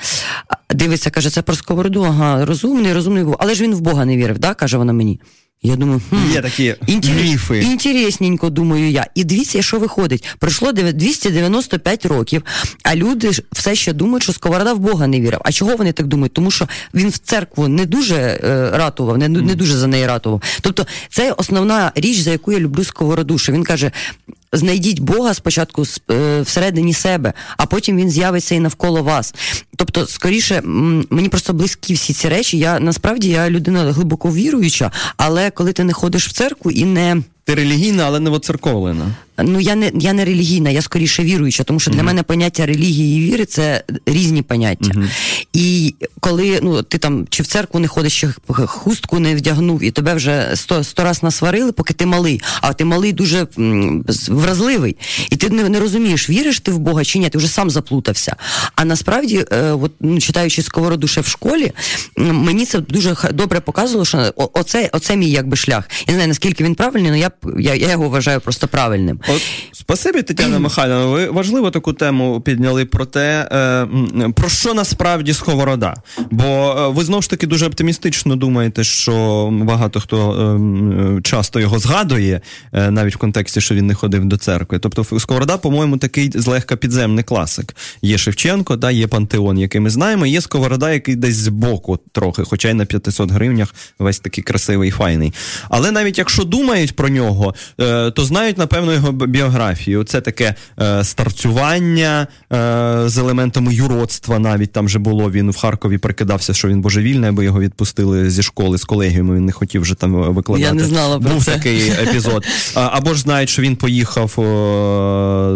дивиться, каже, це про сковороду, ага, розумний, розумний був. Але ж він в Бога не вірив, да? каже вона мені. Я думаю, хм, є такі інтерес, міфи. інтересненько, думаю я. І дивіться, що виходить. Пройшло 295 років, а люди все ще думають, що Сковорода в Бога не вірив. А чого вони так думають? Тому що він в церкву не дуже е, ратував, не, не дуже за неї ратував. Тобто, це основна річ, за яку я люблю Сковороду. Що Він каже: знайдіть Бога спочатку е, всередині себе, а потім він з'явиться і навколо вас. Тобто, скоріше, мені просто близькі всі ці речі. Я насправді я людина глибоко віруюча, але коли ти не ходиш в церкву і не. Ти релігійна, але не воцерковлена. Ну я не я не релігійна, я скоріше віруюча, тому що mm-hmm. для мене поняття релігії і віри це різні поняття. Mm-hmm. І коли ну ти там чи в церкву не ходиш, чи хустку не вдягнув, і тебе вже сто сто раз насварили, поки ти малий, а ти малий дуже вразливий, і ти не, не розумієш, віриш ти в Бога чи ні, ти вже сам заплутався. А насправді, е, от ну, читаючи сковороду ще в школі, мені це дуже добре показувало, що оце, оце мій якби шлях. Я не знаю наскільки він правильний, але я я, я його вважаю просто правильним. От, Спасибі, Тетяна Михайловна. Ви важливо таку тему підняли про те, е, про що насправді сковорода. Бо е, ви знову ж таки дуже оптимістично думаєте, що багато хто е, часто його згадує, навіть в контексті, що він не ходив до церкви. Тобто, сковорода, по-моєму, такий злегка підземний класик. Є Шевченко, да, є Пантеон, який ми знаємо, є сковорода, який десь збоку трохи, хоча й на 500 гривнях весь такий красивий і файний. Але навіть якщо думають про нього, то знають, напевно, його біографію. Це таке е, старцювання е, з елементами юродства. Навіть там же було. Він в Харкові прикидався, що він божевільний, аби його відпустили зі школи з колегіуму. Він не хотів вже там викладати. Я не знала про Був це. такий епізод. Або ж знають, що він поїхав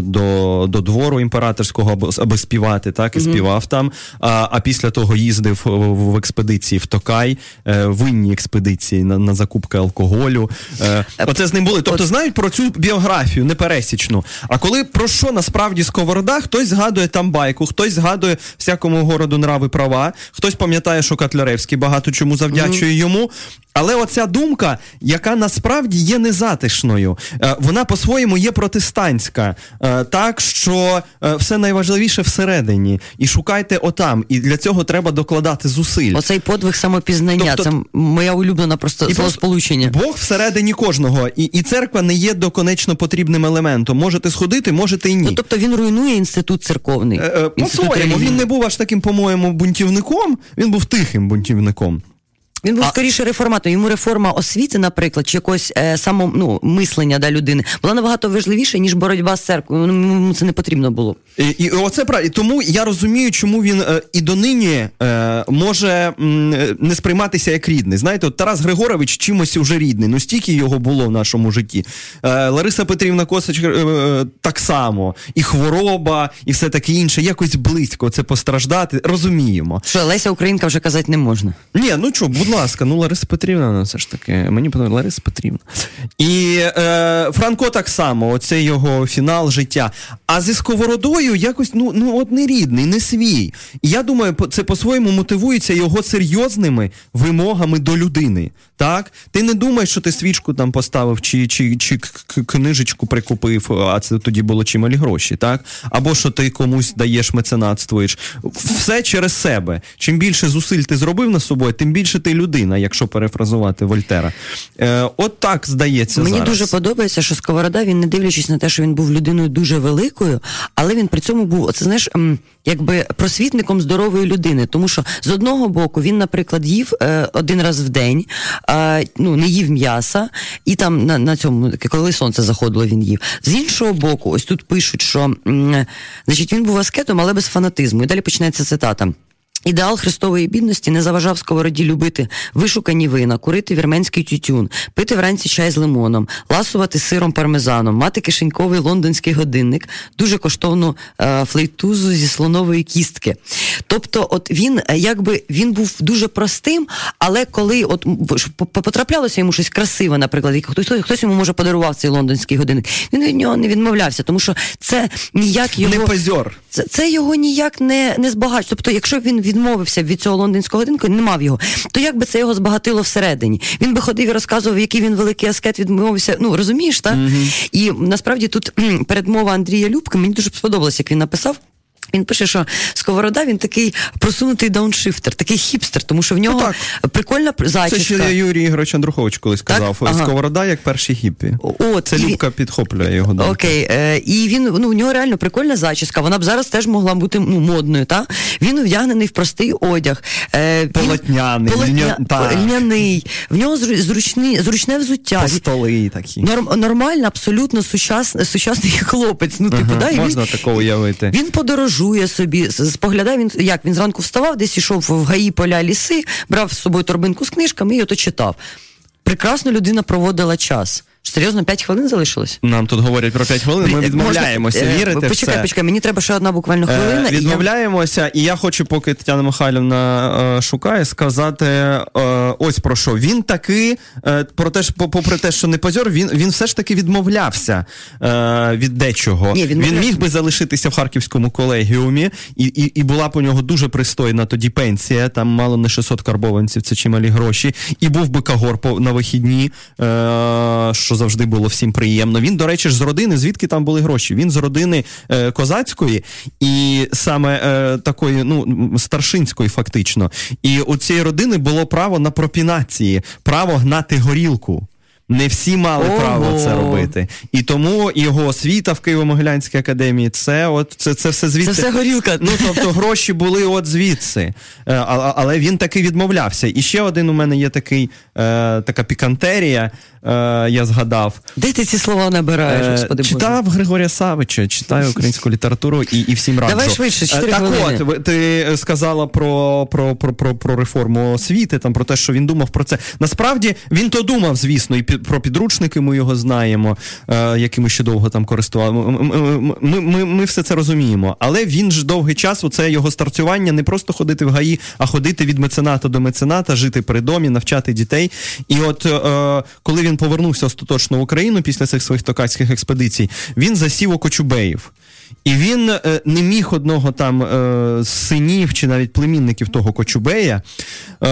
до до двору імператорського, аби співати, так і mm-hmm. співав там. А а після того їздив в експедиції в Токай, е, винні експедиції на на закупки алкоголю. Е, оце з ним були. Тобто знають про цю біографію непересічну. А коли про що насправді сковорода, хтось згадує там байку, хтось згадує всякому городу нрави права, хтось пам'ятає, що Котляревський багато чому завдячує mm-hmm. йому. Але оця думка, яка насправді є незатишною, е, вона по-своєму є протестантська, е, так що е, все найважливіше всередині. І шукайте отам. І для цього треба докладати зусиль. Оцей подвиг самопізнання. Тобто, це моя улюблена просто словосполучення. Бог всередині кожного, і і церква не є доконечно потрібним елементом. Можете сходити, можете і ні. Ну, Тобто він руйнує інститут церковний. По-своєму, він не був аж таким, по-моєму, бунтівником, він був тихим бунтівником. Він був а... скоріше реформатор. Йому реформа освіти, наприклад, чи якось е, само ну, мислення да, людини була набагато важливіша, ніж боротьба з церквою. Ну, йому це не потрібно було. І і оце. І тому я розумію, чому він е, і донині е, може м, не сприйматися як рідний. Знаєте, от Тарас Григорович чимось уже рідний. Ну стільки його було в нашому житті. Е, Лариса Петрівна Косач е, е, так само, і хвороба, і все таке інше. Якось близько це постраждати. Розуміємо. Що Леся Українка вже казати не можна. Ні, ну чого, будь ласка, ну Лариса Петрівна, ну все ж таки, мені подобається Лариса Петрівна. І е, Франко так само, оце його фінал життя. А зі сковородою якось ну ну от не рідний, не свій. І я думаю, це по-своєму мотивується його серйозними вимогами до людини. Так? Ти не думаєш, що ти свічку там поставив, чи чи, чи книжечку прикупив, а це тоді було чималі гроші, так? Або що ти комусь даєш меценатствуєш. Все через себе. Чим більше зусиль ти зробив на собою, тим більше ти людина, якщо перефразувати Вольтера. Е, От так здається. Мені зараз. дуже подобається, що Сковорода, він не дивлячись на те, що він був людиною дуже великою, але він при цьому був, оце знаєш, якби просвітником здорової людини. Тому що з одного боку він, наприклад, їв е, один раз в день, е, ну не їв м'яса, і там на на цьому, коли сонце заходило, він їв. З іншого боку, ось тут пишуть, що м, значить він був аскетом, але без фанатизму. І далі починається цитата. Ідеал христової бідності не заважав сковороді любити вишукані вина, курити вірменський тютюн, пити вранці чай з лимоном, ласувати сиром пармезаном, мати кишеньковий лондонський годинник, дуже коштовну е, флейтузу зі слонової кістки. Тобто, от він е, якби він був дуже простим, але коли от потраплялося йому щось красиве, наприклад, хтось, хтось йому може подарував цей лондонський годинник, він від нього не відмовлявся, тому що це ніяк його Не позьор. це, це його ніяк не, не збагачує. Тобто, якщо він відмовився від цього лондонського годинку, не мав його, то як би це його збагатило всередині? Він би ходив і розказував, який він великий аскет відмовився. Ну розумієш, так? І насправді тут передмова Андрія Любки мені дуже сподобалось, як він написав. Він пише, що Сковорода він такий просунутий дауншифтер, такий хіпстер, тому що в нього Ну, прикольна Це зачіска. ще Юрій Ігорович Андрухович колись Так? казав. Ага. Сковорода як перші гіппі. От, Це і Любка підхоплює його думку. Окей, е, і він ну в нього реально прикольна зачіска. Вона б зараз теж могла бути ну, модною. Та він вдягнений в простий одяг. Е, він- Полотняний, полотня... льняний. В нього зру- зручний, зручне взуття. По Він- такі. Норм, нормально, абсолютно сучас, сучасний хлопець. Ну, типу, Ага, да, і він, такого уявити. він подорожує собі, з- споглядає він, як він зранку вставав, десь ішов в гаї поля ліси, брав з собою торбинку з книжками і ото читав. Прекрасно людина проводила час. Серйозно, 5 хвилин залишилось? Нам тут говорять про 5 хвилин, ми відмовляємося е, вірити в це. почекай, мені треба ще одна буквально Е, хвилина. я- Відмовляємося, і я хочу, поки Тетяна Михайлівна е, шукає, сказати е, ось про що. Він таки, е, про те, попри те, що не позор, він, він все ж таки відмовлявся е, від дечого. Ні, він міг би залишитися в харківському колегіумі, і, і, і була б у нього дуже пристойна тоді пенсія, там мало не 600 карбованців, це чималі гроші. І був би Кагор по- на вихідні, е, що завжди було всім приємно. Він, до речі, ж з родини, звідки там були гроші? Він з родини е, козацької і саме е, такої, ну, старшинської, фактично. І у цієї родини було право на пропінації, право гнати горілку. Не всі мали Ого. право це робити. І тому його освіта в Києво-Могилянській академії, це от це, це все звідси. Це все горілка. Ну тобто гроші були от звідси. Е, а- але він таки відмовлявся. І ще один у мене є такий, е, така пікантерія, е, я згадав. Де ти ці слова набираєш, Е, господи Боже? читав Григорія Савича, читаю українську літературу і, і всім раджу. Давай швидше, чотири Е, Так хвилини. от, ти сказала про, про, про, про, про реформу освіти, там, про те, що він думав про це. Насправді він то думав, звісно, і про підручники ми його знаємо, е, якими ще довго там користували. Ми, ми, ми, все це розуміємо. Але він ж довгий час, оце його старцювання, не просто ходити в ГАІ, а ходити від мецената до мецената, жити при домі, навчати дітей. І от е, коли він повернувся остаточно в Україну після цих своїх токацьких експедицій, він засів у Кочубеїв. І він е, не міг одного там е, синів чи навіть племінників того Кочубея е,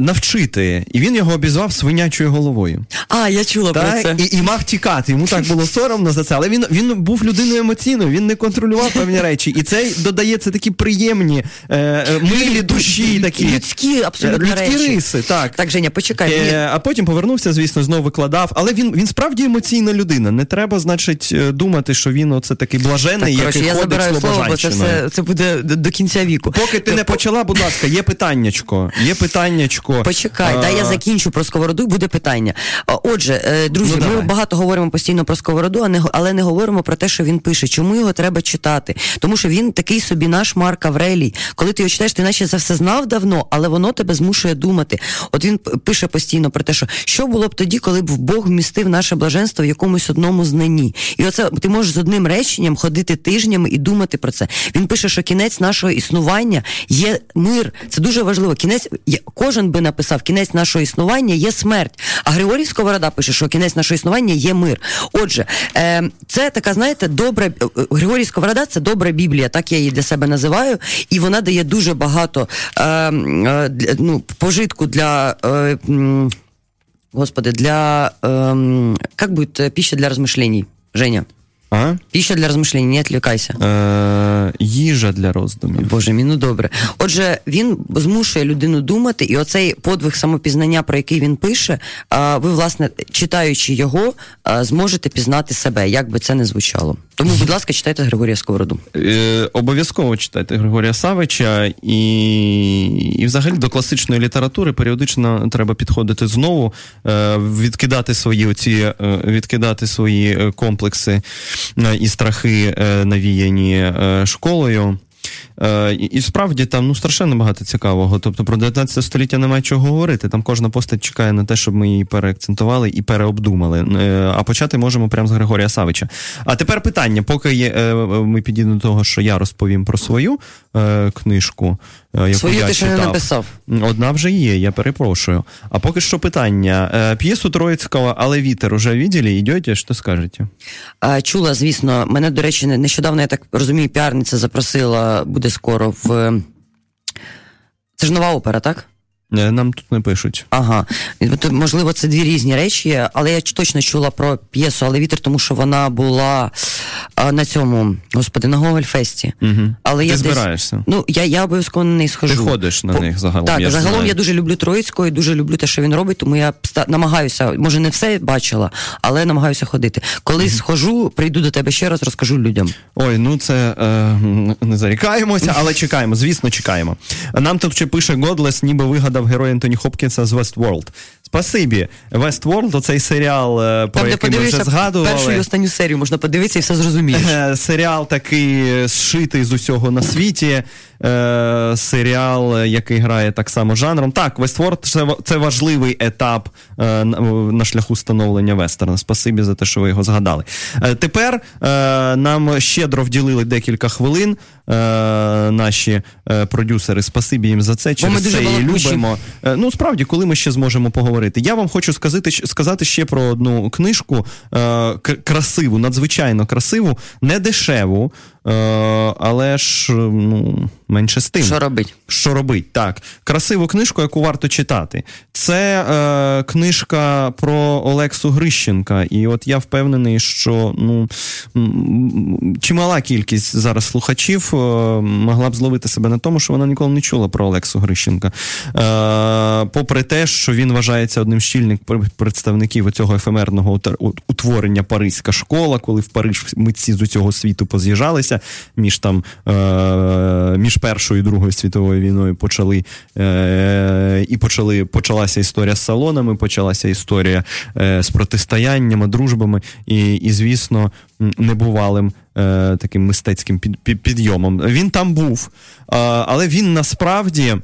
навчити. І він його обізвав свинячою головою. А, я чула про це. І, і мав тікати. Йому так було соромно за це. Але він, він був людиною емоційною, він не контролював певні речі. І це додає це такі приємні, е, е, милі душі, такі Людські, абсолютно людські речі. риси. Так. Так, Женя, почекай. Ні. Е, а потім повернувся, звісно, знову викладав. Але він, він справді емоційна людина. Не треба, значить, е, думати, що він оце такий блажений, Так, коротше, я забираю слово, бо це все це буде до кінця віку. Поки ти не почала, будь ласка, є питаннячко. Є питаннячко. Почекай, А, дай я закінчу про сковороду, і буде питання. Отже, е, друзі, Ну, ми багато говоримо постійно про сковороду, а не але не говоримо про те, що він пише. Чому його треба читати? Тому що він такий собі наш Марк Аврелій. Коли ти його читаєш, ти наче це все знав давно, але воно тебе змушує думати. От він пише постійно про те, що що було б тоді, коли б Бог вмістив наше блаженство в якомусь одному знанні. І оце ти можеш з одним реченням ходити тижнями і думати про це. Він пише, що кінець нашого існування є мир. Це дуже важливо. Кінець є- кожен би написав, кінець нашого існування є смерть. А Григорій Сковорода пише, що кінець нашого існування є мир. Отже, е, це така, знаєте, добра е, е, Григорій Сковорода це добра Біблія, так я її для себе називаю, і вона дає дуже багато е, м, е, для, ну, пожитку для. Е, м, Господи, для... Эм, как будет э, пища для размышлений, Женя? А? Піща для розмишлення? не отвлекайся. Е, їжа для роздумів. Боже мій, ну добре. Отже, він змушує людину думати, і оцей подвиг самопізнання, про який він пише, а, ви, власне, читаючи його, зможете пізнати себе, як би це не звучало. Тому, будь ласка, читайте Григорія Сковороду. Е, обов'язково читайте Григорія Савича, і, і взагалі до класичної літератури періодично треба підходити знову, е, відкидати свої оці, е, відкидати свої е, комплекси е, і страхи, е, навіяні школою. Е, і, справді там ну страшенно багато цікавого. Тобто про 19 століття немає чого говорити. Там кожна постать чекає на те, щоб ми її переакцентували і переобдумали. Е, а почати можемо прямо з Григорія Савича. А тепер питання, поки є, е, ми підійдемо до того, що я розповім про свою е, книжку. Яку Свою я ти ще не написав. Одна вже є, я перепрошую. А поки що питання. П'єсу Троїцького, але вітер уже видели? Йдете? Що скажете? Чула, звісно, мене, до речі, нещодавно, я так розумію, піарниця запросила, буде скоро в. Це ж нова опера, так? Е, Нам тут не пишуть. Ага. Можливо, це дві різні речі, але я точно чула про п'єсу Але вітер, тому що вона була на цьому, господи, на Гогольфесті. Угу. Але Ти я десь- Ну, я, я обов'язково на неї схожу. Ти ходиш на По- них загалом. Так, я загалом знаю. я дуже люблю Троїцького і дуже люблю те, що він робить, тому я намагаюся, може, не все бачила, але намагаюся ходити. Коли схожу, прийду до тебе ще раз, розкажу людям. Ой, ну це е, не зарікаємося, але чекаємо. Звісно, чекаємо. Нам тут ще пише Годлес, ніби вигадав герой Ентоні Хопкінса з Westworld. Спасибі. Westworld, оцей серіал, е, про Там, який ми вже згадували. першу і останню серію, можна подивитися і все зрозумієш. Е, Серіал такий е, зшитий з усього на світі. Е, серіал, е, який грає так само жанром. Так, Westworld це, це важливий етап е, на, шляху становлення вестерна. Спасибі за те, що ви його згадали. Е, тепер е, нам щедро вділили декілька хвилин. Е, наші е, продюсери, спасибі їм за це. Через це і любимо. Е, Ну, справді, коли ми ще зможемо поговорити. Я вам хочу сказати, сказати ще про одну книжку красиву, надзвичайно красиву, не дешеву, але ж ну, менше з тим. Що робить? Що робить? Так. Красиву книжку, яку варто читати. Це е, книжка про Олексу Грищенка. І от я впевнений, що ну, чимала кількість зараз слухачів е, могла б зловити себе на тому, що вона ніколи не чула про Олексу Грищенка. Е, попри те, що він вважається одним з щільних представників цього ефемерного утворення Паризька школа, коли в Париж митці з усього світу поз'їжджалися між там е, між Першою і Другою світовою війною почали е, і почали почалася історія з салонами, почалася історія е, з протистояннями, дружбами і, і звісно, небувалим е, таким мистецьким під, під, підйомом. Він там був, але він насправді.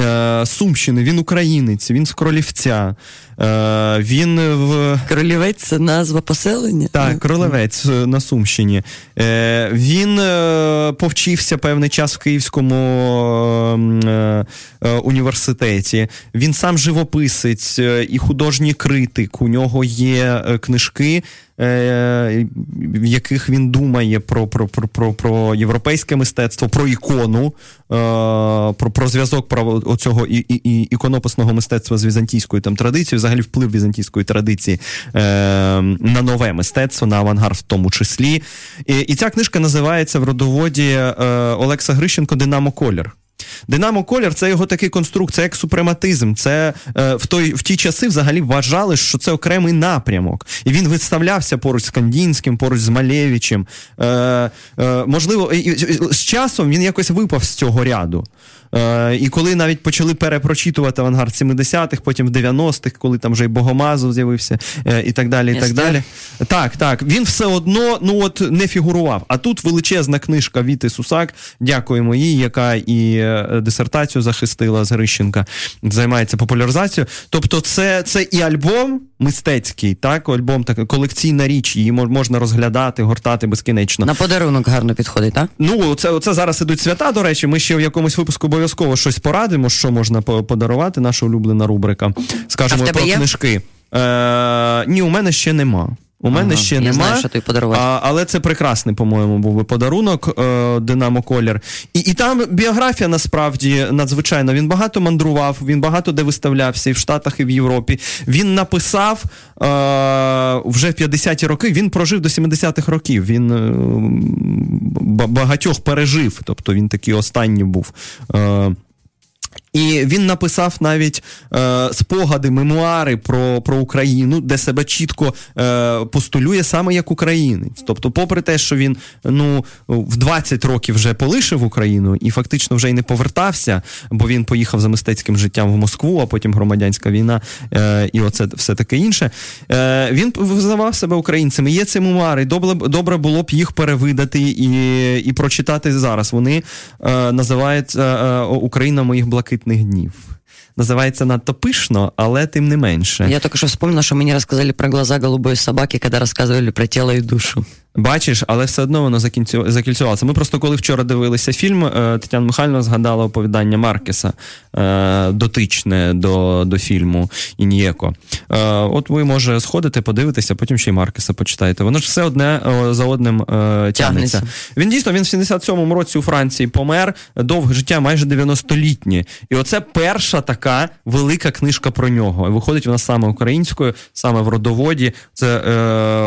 Е, Сумщини, він українець, він з Кролівця, е, він в Королівець це назва поселення? так, Кролевець е, на Сумщині. Е, він повчився певний час в Київському е, е, університеті. Він сам живописець і художній критик. У нього є книжки. Е, В яких він думає про, про, про, про, про європейське мистецтво, про ікону, е, про, про зв'язок про і, і, і іконописного мистецтва з візантійською там традицією, взагалі вплив візантійської традиції е, на нове мистецтво, на авангард в тому числі. І, і ця книжка називається в родоводі е, Олекса Грищенко Динамо Колір. Динамо Колір це його такий конструкт, це як супрематизм. Це е, в той в ті часи взагалі вважали, що це окремий напрямок. І він виставлявся поруч з Кандінським, поруч з Малевичем. Е, е, можливо, і, і, з часом він якось випав з цього ряду. Е, і коли навіть почали перепрочитувати авангард 70-х, потім в 90-х, коли там вже і Богомазов з'явився, е, і так далі. і так далі. Так, так. Він все одно ну от не фігурував. А тут величезна книжка Віти Сусак. Дякуємо їй, яка і е, дисертацію захистила з Грищенка, займається популяризацією. Тобто, це, це і альбом мистецький, так, альбом так, колекційна річ, її мож- можна розглядати, гортати безкінечно. На подарунок гарно підходить, так? Ну, це, це зараз ідуть свята. До речі, ми ще в якомусь випуску обов'язково щось порадимо, що можна подарувати. Наша улюблена рубрика. Скажемо про є? книжки. Е, ні, у мене ще нема. У мене Ага, ще я нема. знаю, що тобі подарувати. А, але це прекрасний, по-моєму, був би подарунок е, Динамо Колір. І, і там біографія насправді надзвичайна. Він багато мандрував, він багато де виставлявся і в Штатах, і в Європі. Він написав е, вже в 50-ті роки. Він прожив до 70-х років. Він е, багатьох пережив. Тобто він такий останній був. Е, І він написав навіть е, спогади, мемуари про про Україну, де себе чітко е, постулює саме як українець. Тобто, попри те, що він ну в 20 років вже полишив Україну і фактично вже й не повертався, бо він поїхав за мистецьким життям в Москву, а потім громадянська війна е, і оце все таке інше. Е, Він визнавав себе українцем. Є ці мемуари. Добре, добре було б їх перевидати і і прочитати зараз. Вони е, називаються е, Україна моїх блакитних днів. Називається надто пишно, але тим не менше. Я только що вспомнила, що мені розказали про глаза голубої собаки, коли розказували про тіло і душу. Бачиш, але все одно воно закільцювалося. Ми просто коли вчора дивилися фільм, е, Тетяна Михайловна згадала оповідання Маркеса е, дотичне до до фільму Ін'єко. Е, от ви може сходите, подивитися, потім ще й Маркеса почитаєте. Воно ж все одне за одним тягнеться. Він дійсно він в 77-му році у Франції помер довге життя, майже 90-літнє. І оце перша така велика книжка про нього. Виходить вона саме українською, саме в родоводі. Це е,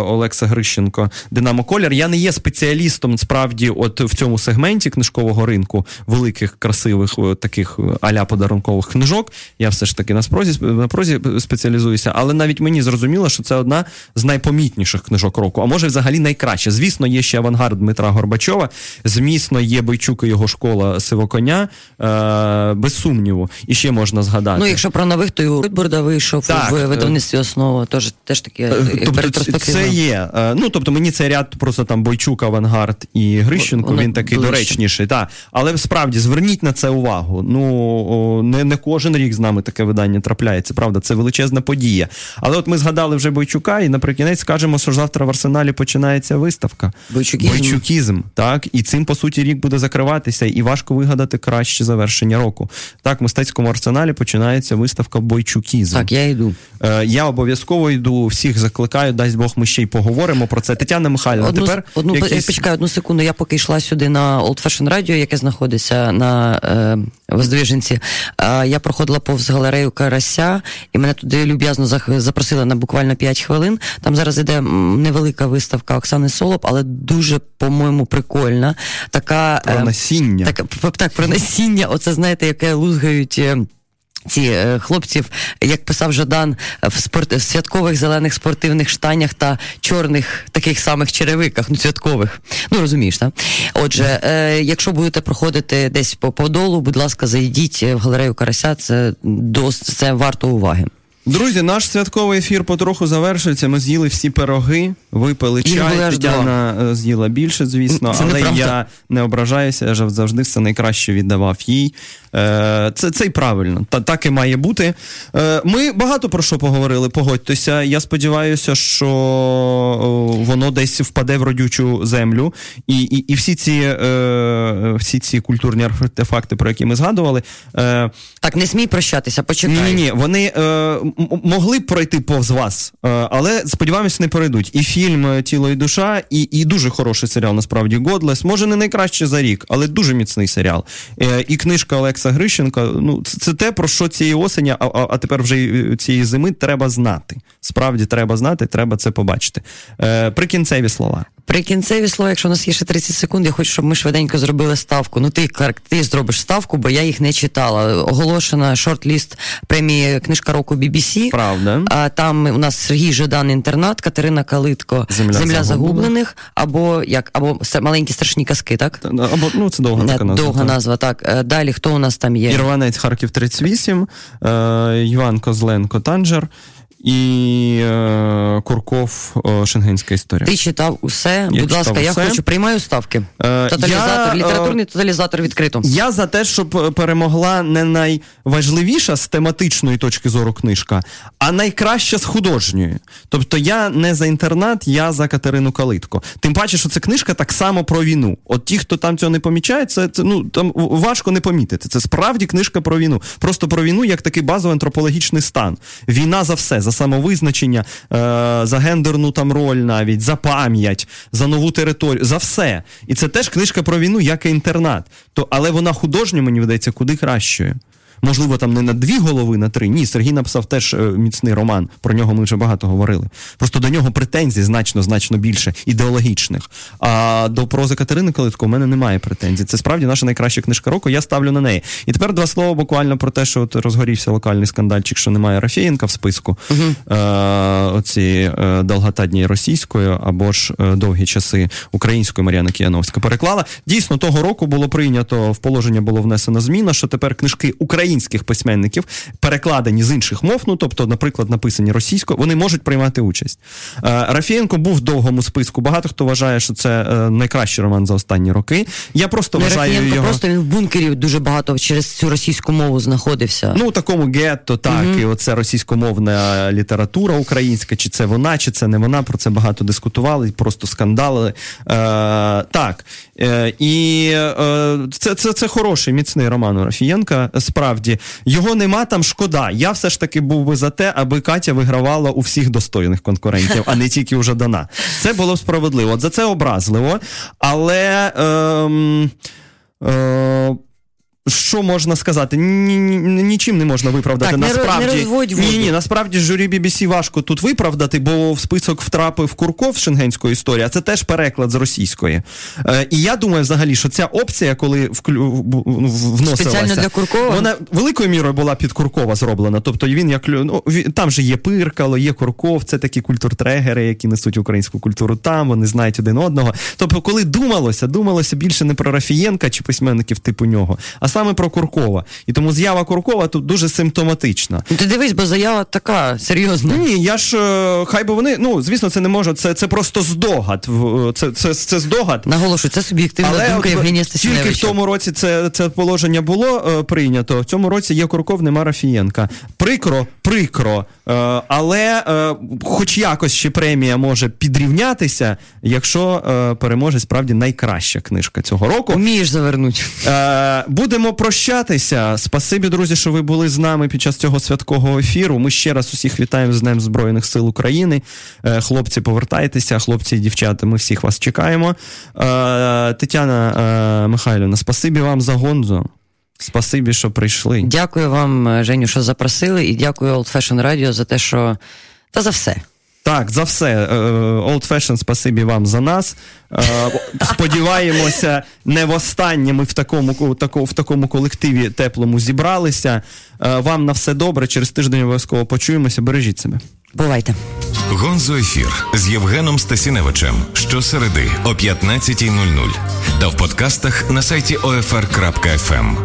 Олекса Грищенко. Динамо Колір. Я не є спеціалістом справді, от в цьому сегменті книжкового ринку великих, красивих таких аля подарункових книжок. Я все ж таки на спрозі на прозі спеціалізуюся, але навіть мені зрозуміло, що це одна з найпомітніших книжок року. А може, взагалі найкраще. Звісно, є ще авангард Дмитра Горбачова. Звісно, є Бойчук і його школа Сивоконя. Е, без сумніву. І ще можна згадати. Ну, якщо про нових, то і Рудбурда вийшов так, в видавництві основа. Тож теж таке е, тобто, це є. Е, ну тобто мені цей ряд просто там Бойчук, Авангард і Грищенко, Воно він такий ближче. доречніший. Та. Але справді зверніть на це увагу. Ну не не кожен рік з нами таке видання трапляється, правда, це величезна подія. Але от ми згадали вже Бойчука, і наприкінець скажемо, що завтра в арсеналі починається виставка. Бойчукізм. Бойчукізм. Так, і цим по суті рік буде закриватися, і важко вигадати краще завершення року. Так, в мистецькому арсеналі починається виставка Бойчукізм. Так, я йду. Е, Я обов'язково йду, всіх закликаю, дасть Бог, ми ще й поговоримо про це. Тетяна Михайлівна, одну, тепер одну якісь... почекай одну секунду. Я поки йшла сюди на Old Fashion Radio, яке знаходиться на е, Воздвиженці. Е, я проходила повз галерею Карася, і мене туди люб'язно запросили на буквально 5 хвилин. Там зараз іде невелика виставка Оксани Солоп, але дуже, по-моєму, прикольна. Така про е, насіння. Так, так, про насіння. Оце знаєте, яке лузгають. Е, ці е, хлопців, як писав Жадан, в спорт в святкових зелених спортивних штанях та чорних таких самих черевиках, ну святкових. Ну розумієш, так? Отже, е, якщо будете проходити десь по подолу, будь ласка, зайдіть в галерею Карася. Це дос, це варто уваги. Друзі, наш святковий ефір потроху завершується. Ми з'їли всі пироги, випили чай. Тетяна е, з'їла більше, звісно, це але я не ображаюся, я завжди все найкраще віддавав їй. Е, це це й правильно, та так і має бути. Е, ми багато про що поговорили. Погодьтеся. Я сподіваюся, що воно десь впаде в родючу землю, і і, і всі ці е, всі ці культурні артефакти, про які ми згадували. Так, не смій прощатися, почекай. Ні, ні, вони могли б пройти повз вас, але сподіваємося, не перейдуть. І фільм Тіло і душа, і і дуже хороший серіал, насправді Годлес. Може, не найкраще за рік, але дуже міцний серіал. І книжка Олекса. Олекса Грищенка. Ну, це те, про що цієї осені, а, а тепер вже е, цієї зими треба знати. Справді треба знати, треба це побачити. Е, Прикінцеві слова. Прикінцеві слова, якщо у нас є ще 30 секунд, я хочу, щоб ми швиденько зробили ставку. Ну, ти ти зробиш ставку, бо я їх не читала. Оголошена шорт-ліст премії книжка року BBC. Правда. А там у нас Сергій Жадан інтернат, Катерина Калитко, Земля, Земля загублених, або як або маленькі страшні казки, так? Або ну це довга така назва. Довга назва, так. Е, далі хто у нас там є? Ірванець Харків 38, е, Іван Козленко Танжер і е, Курков е, Шенгенська історія. Ти читав усе. Я Будь ласка, я хочу приймаю ставки. Е, тоталізатор, я, літературний тоталізатор відкрито. Я за те, щоб перемогла не найважливіша з тематичної точки зору книжка, а найкраща з художньої. Тобто я не за інтернат, я за Катерину Калитко. Тим паче, що це книжка так само про війну. От ті, хто там цього не помічає, це, це ну там важко не помітити. Це справді книжка про війну. Просто про війну як такий базовий антропологічний стан. Війна за все. за самовизначення, е, за гендерну там роль, навіть за пам'ять, за нову територію, за все. І це теж книжка про війну, як і інтернат. То, Але вона художньо, мені видається, куди кращою. Можливо, там не на дві голови, на три. Ні, Сергій написав теж е, міцний роман. Про нього ми вже багато говорили. Просто до нього претензій значно, значно більше ідеологічних. А до прози Катерини Калитко у мене немає претензій. Це справді наша найкраща книжка року. Я ставлю на неї. І тепер два слова буквально про те, що от розгорівся локальний скандальчик, що немає Рафєєнка в списку. Е, оці е, долгота російською або ж е, довгі часи українською Мар'яна Кіяновська переклала. Дійсно, того року було прийнято в положення було внесена зміна, що тепер книжки українських письменників перекладені з інших мов, ну тобто, наприклад, написані російською, вони можуть приймати участь. Е, Рафєєнко був в довгому списку. Багато хто вважає, що це е, найкращий роман за останні роки. Я просто Не вважаю Рафієнко його. просто він в бункері дуже багато через цю російську мову знаходився. Ну, у такому гетто, так, і оце російськомовна література українська, чи це вона, чи це не вона. Про це багато дискутували, просто скандалили. Е, так. Е, і е, це, це, це хороший, міцний роман у Рафієнка. Справді, його нема там шкода. Я все ж таки був би за те, аби Катя вигравала у всіх достойних конкурентів, а не тільки у Жадана. Це було справедливо. За це образливо. Але. ем, е, що можна сказати? Ні, ні- нічим не можна виправдати. Так, насправді не розводь воду. ні, ні, насправді журі BBC важко тут виправдати, бо в список втрапив Курков з шенгенської історії, а це теж переклад з російської. Е, і я думаю, взагалі, що ця опція, коли вклю, в- вносилася, Спеціально для Куркова? вона великою мірою була під Куркова зроблена. Тобто він як ну, він- там же є пиркало, є Курков, це такі культуртрегери, які несуть українську культуру там, вони знають один одного. Тобто, коли думалося, думалося більше не про Рафієнка чи письменників типу нього, а саме про Куркова. І тому з'ява Куркова тут дуже симптоматична. Ну, Ти дивись, бо заява така серйозна. Ні, я ж е, хай би вони, ну звісно, це не може. Це, це просто здогад. Це, це, це здогад. Наголошую, це суб'єктивна Але думка Євгенія тільки в тому році це, це положення було е, прийнято. В цьому році є Курков, нема Рафієнка. Прикро, прикро. Е, але е, хоч якось ще премія може підрівнятися, якщо е, переможе справді найкраща книжка цього року. Умієш завернути. Е, будемо прощатися. Спасибі, друзі, що ви були з нами під час цього святкового ефіру. Ми ще раз усіх вітаємо з Днем Збройних сил України. Е, хлопці, повертайтеся, хлопці і дівчата, ми всіх вас чекаємо. Е, Тетяна е, Михайлівна, спасибі вам за гонзо. Спасибі, що прийшли. Дякую вам, Женю, що запросили, і дякую Old Fashion Radio за те, що. Та за все. Так, за все. Е, Old Fashion, спасибі вам за нас. Е, Сподіваємося, не востаннє ми в такому, ку- в такому колективі теплому зібралися. Е, Вам на все добре. Через тиждень обов'язково почуємося. Бережіть себе. Бувайте. Гонзо ефір з Євгеном Стасіневичем щосереди о 15.00 та в подкастах на сайті OFR.FM.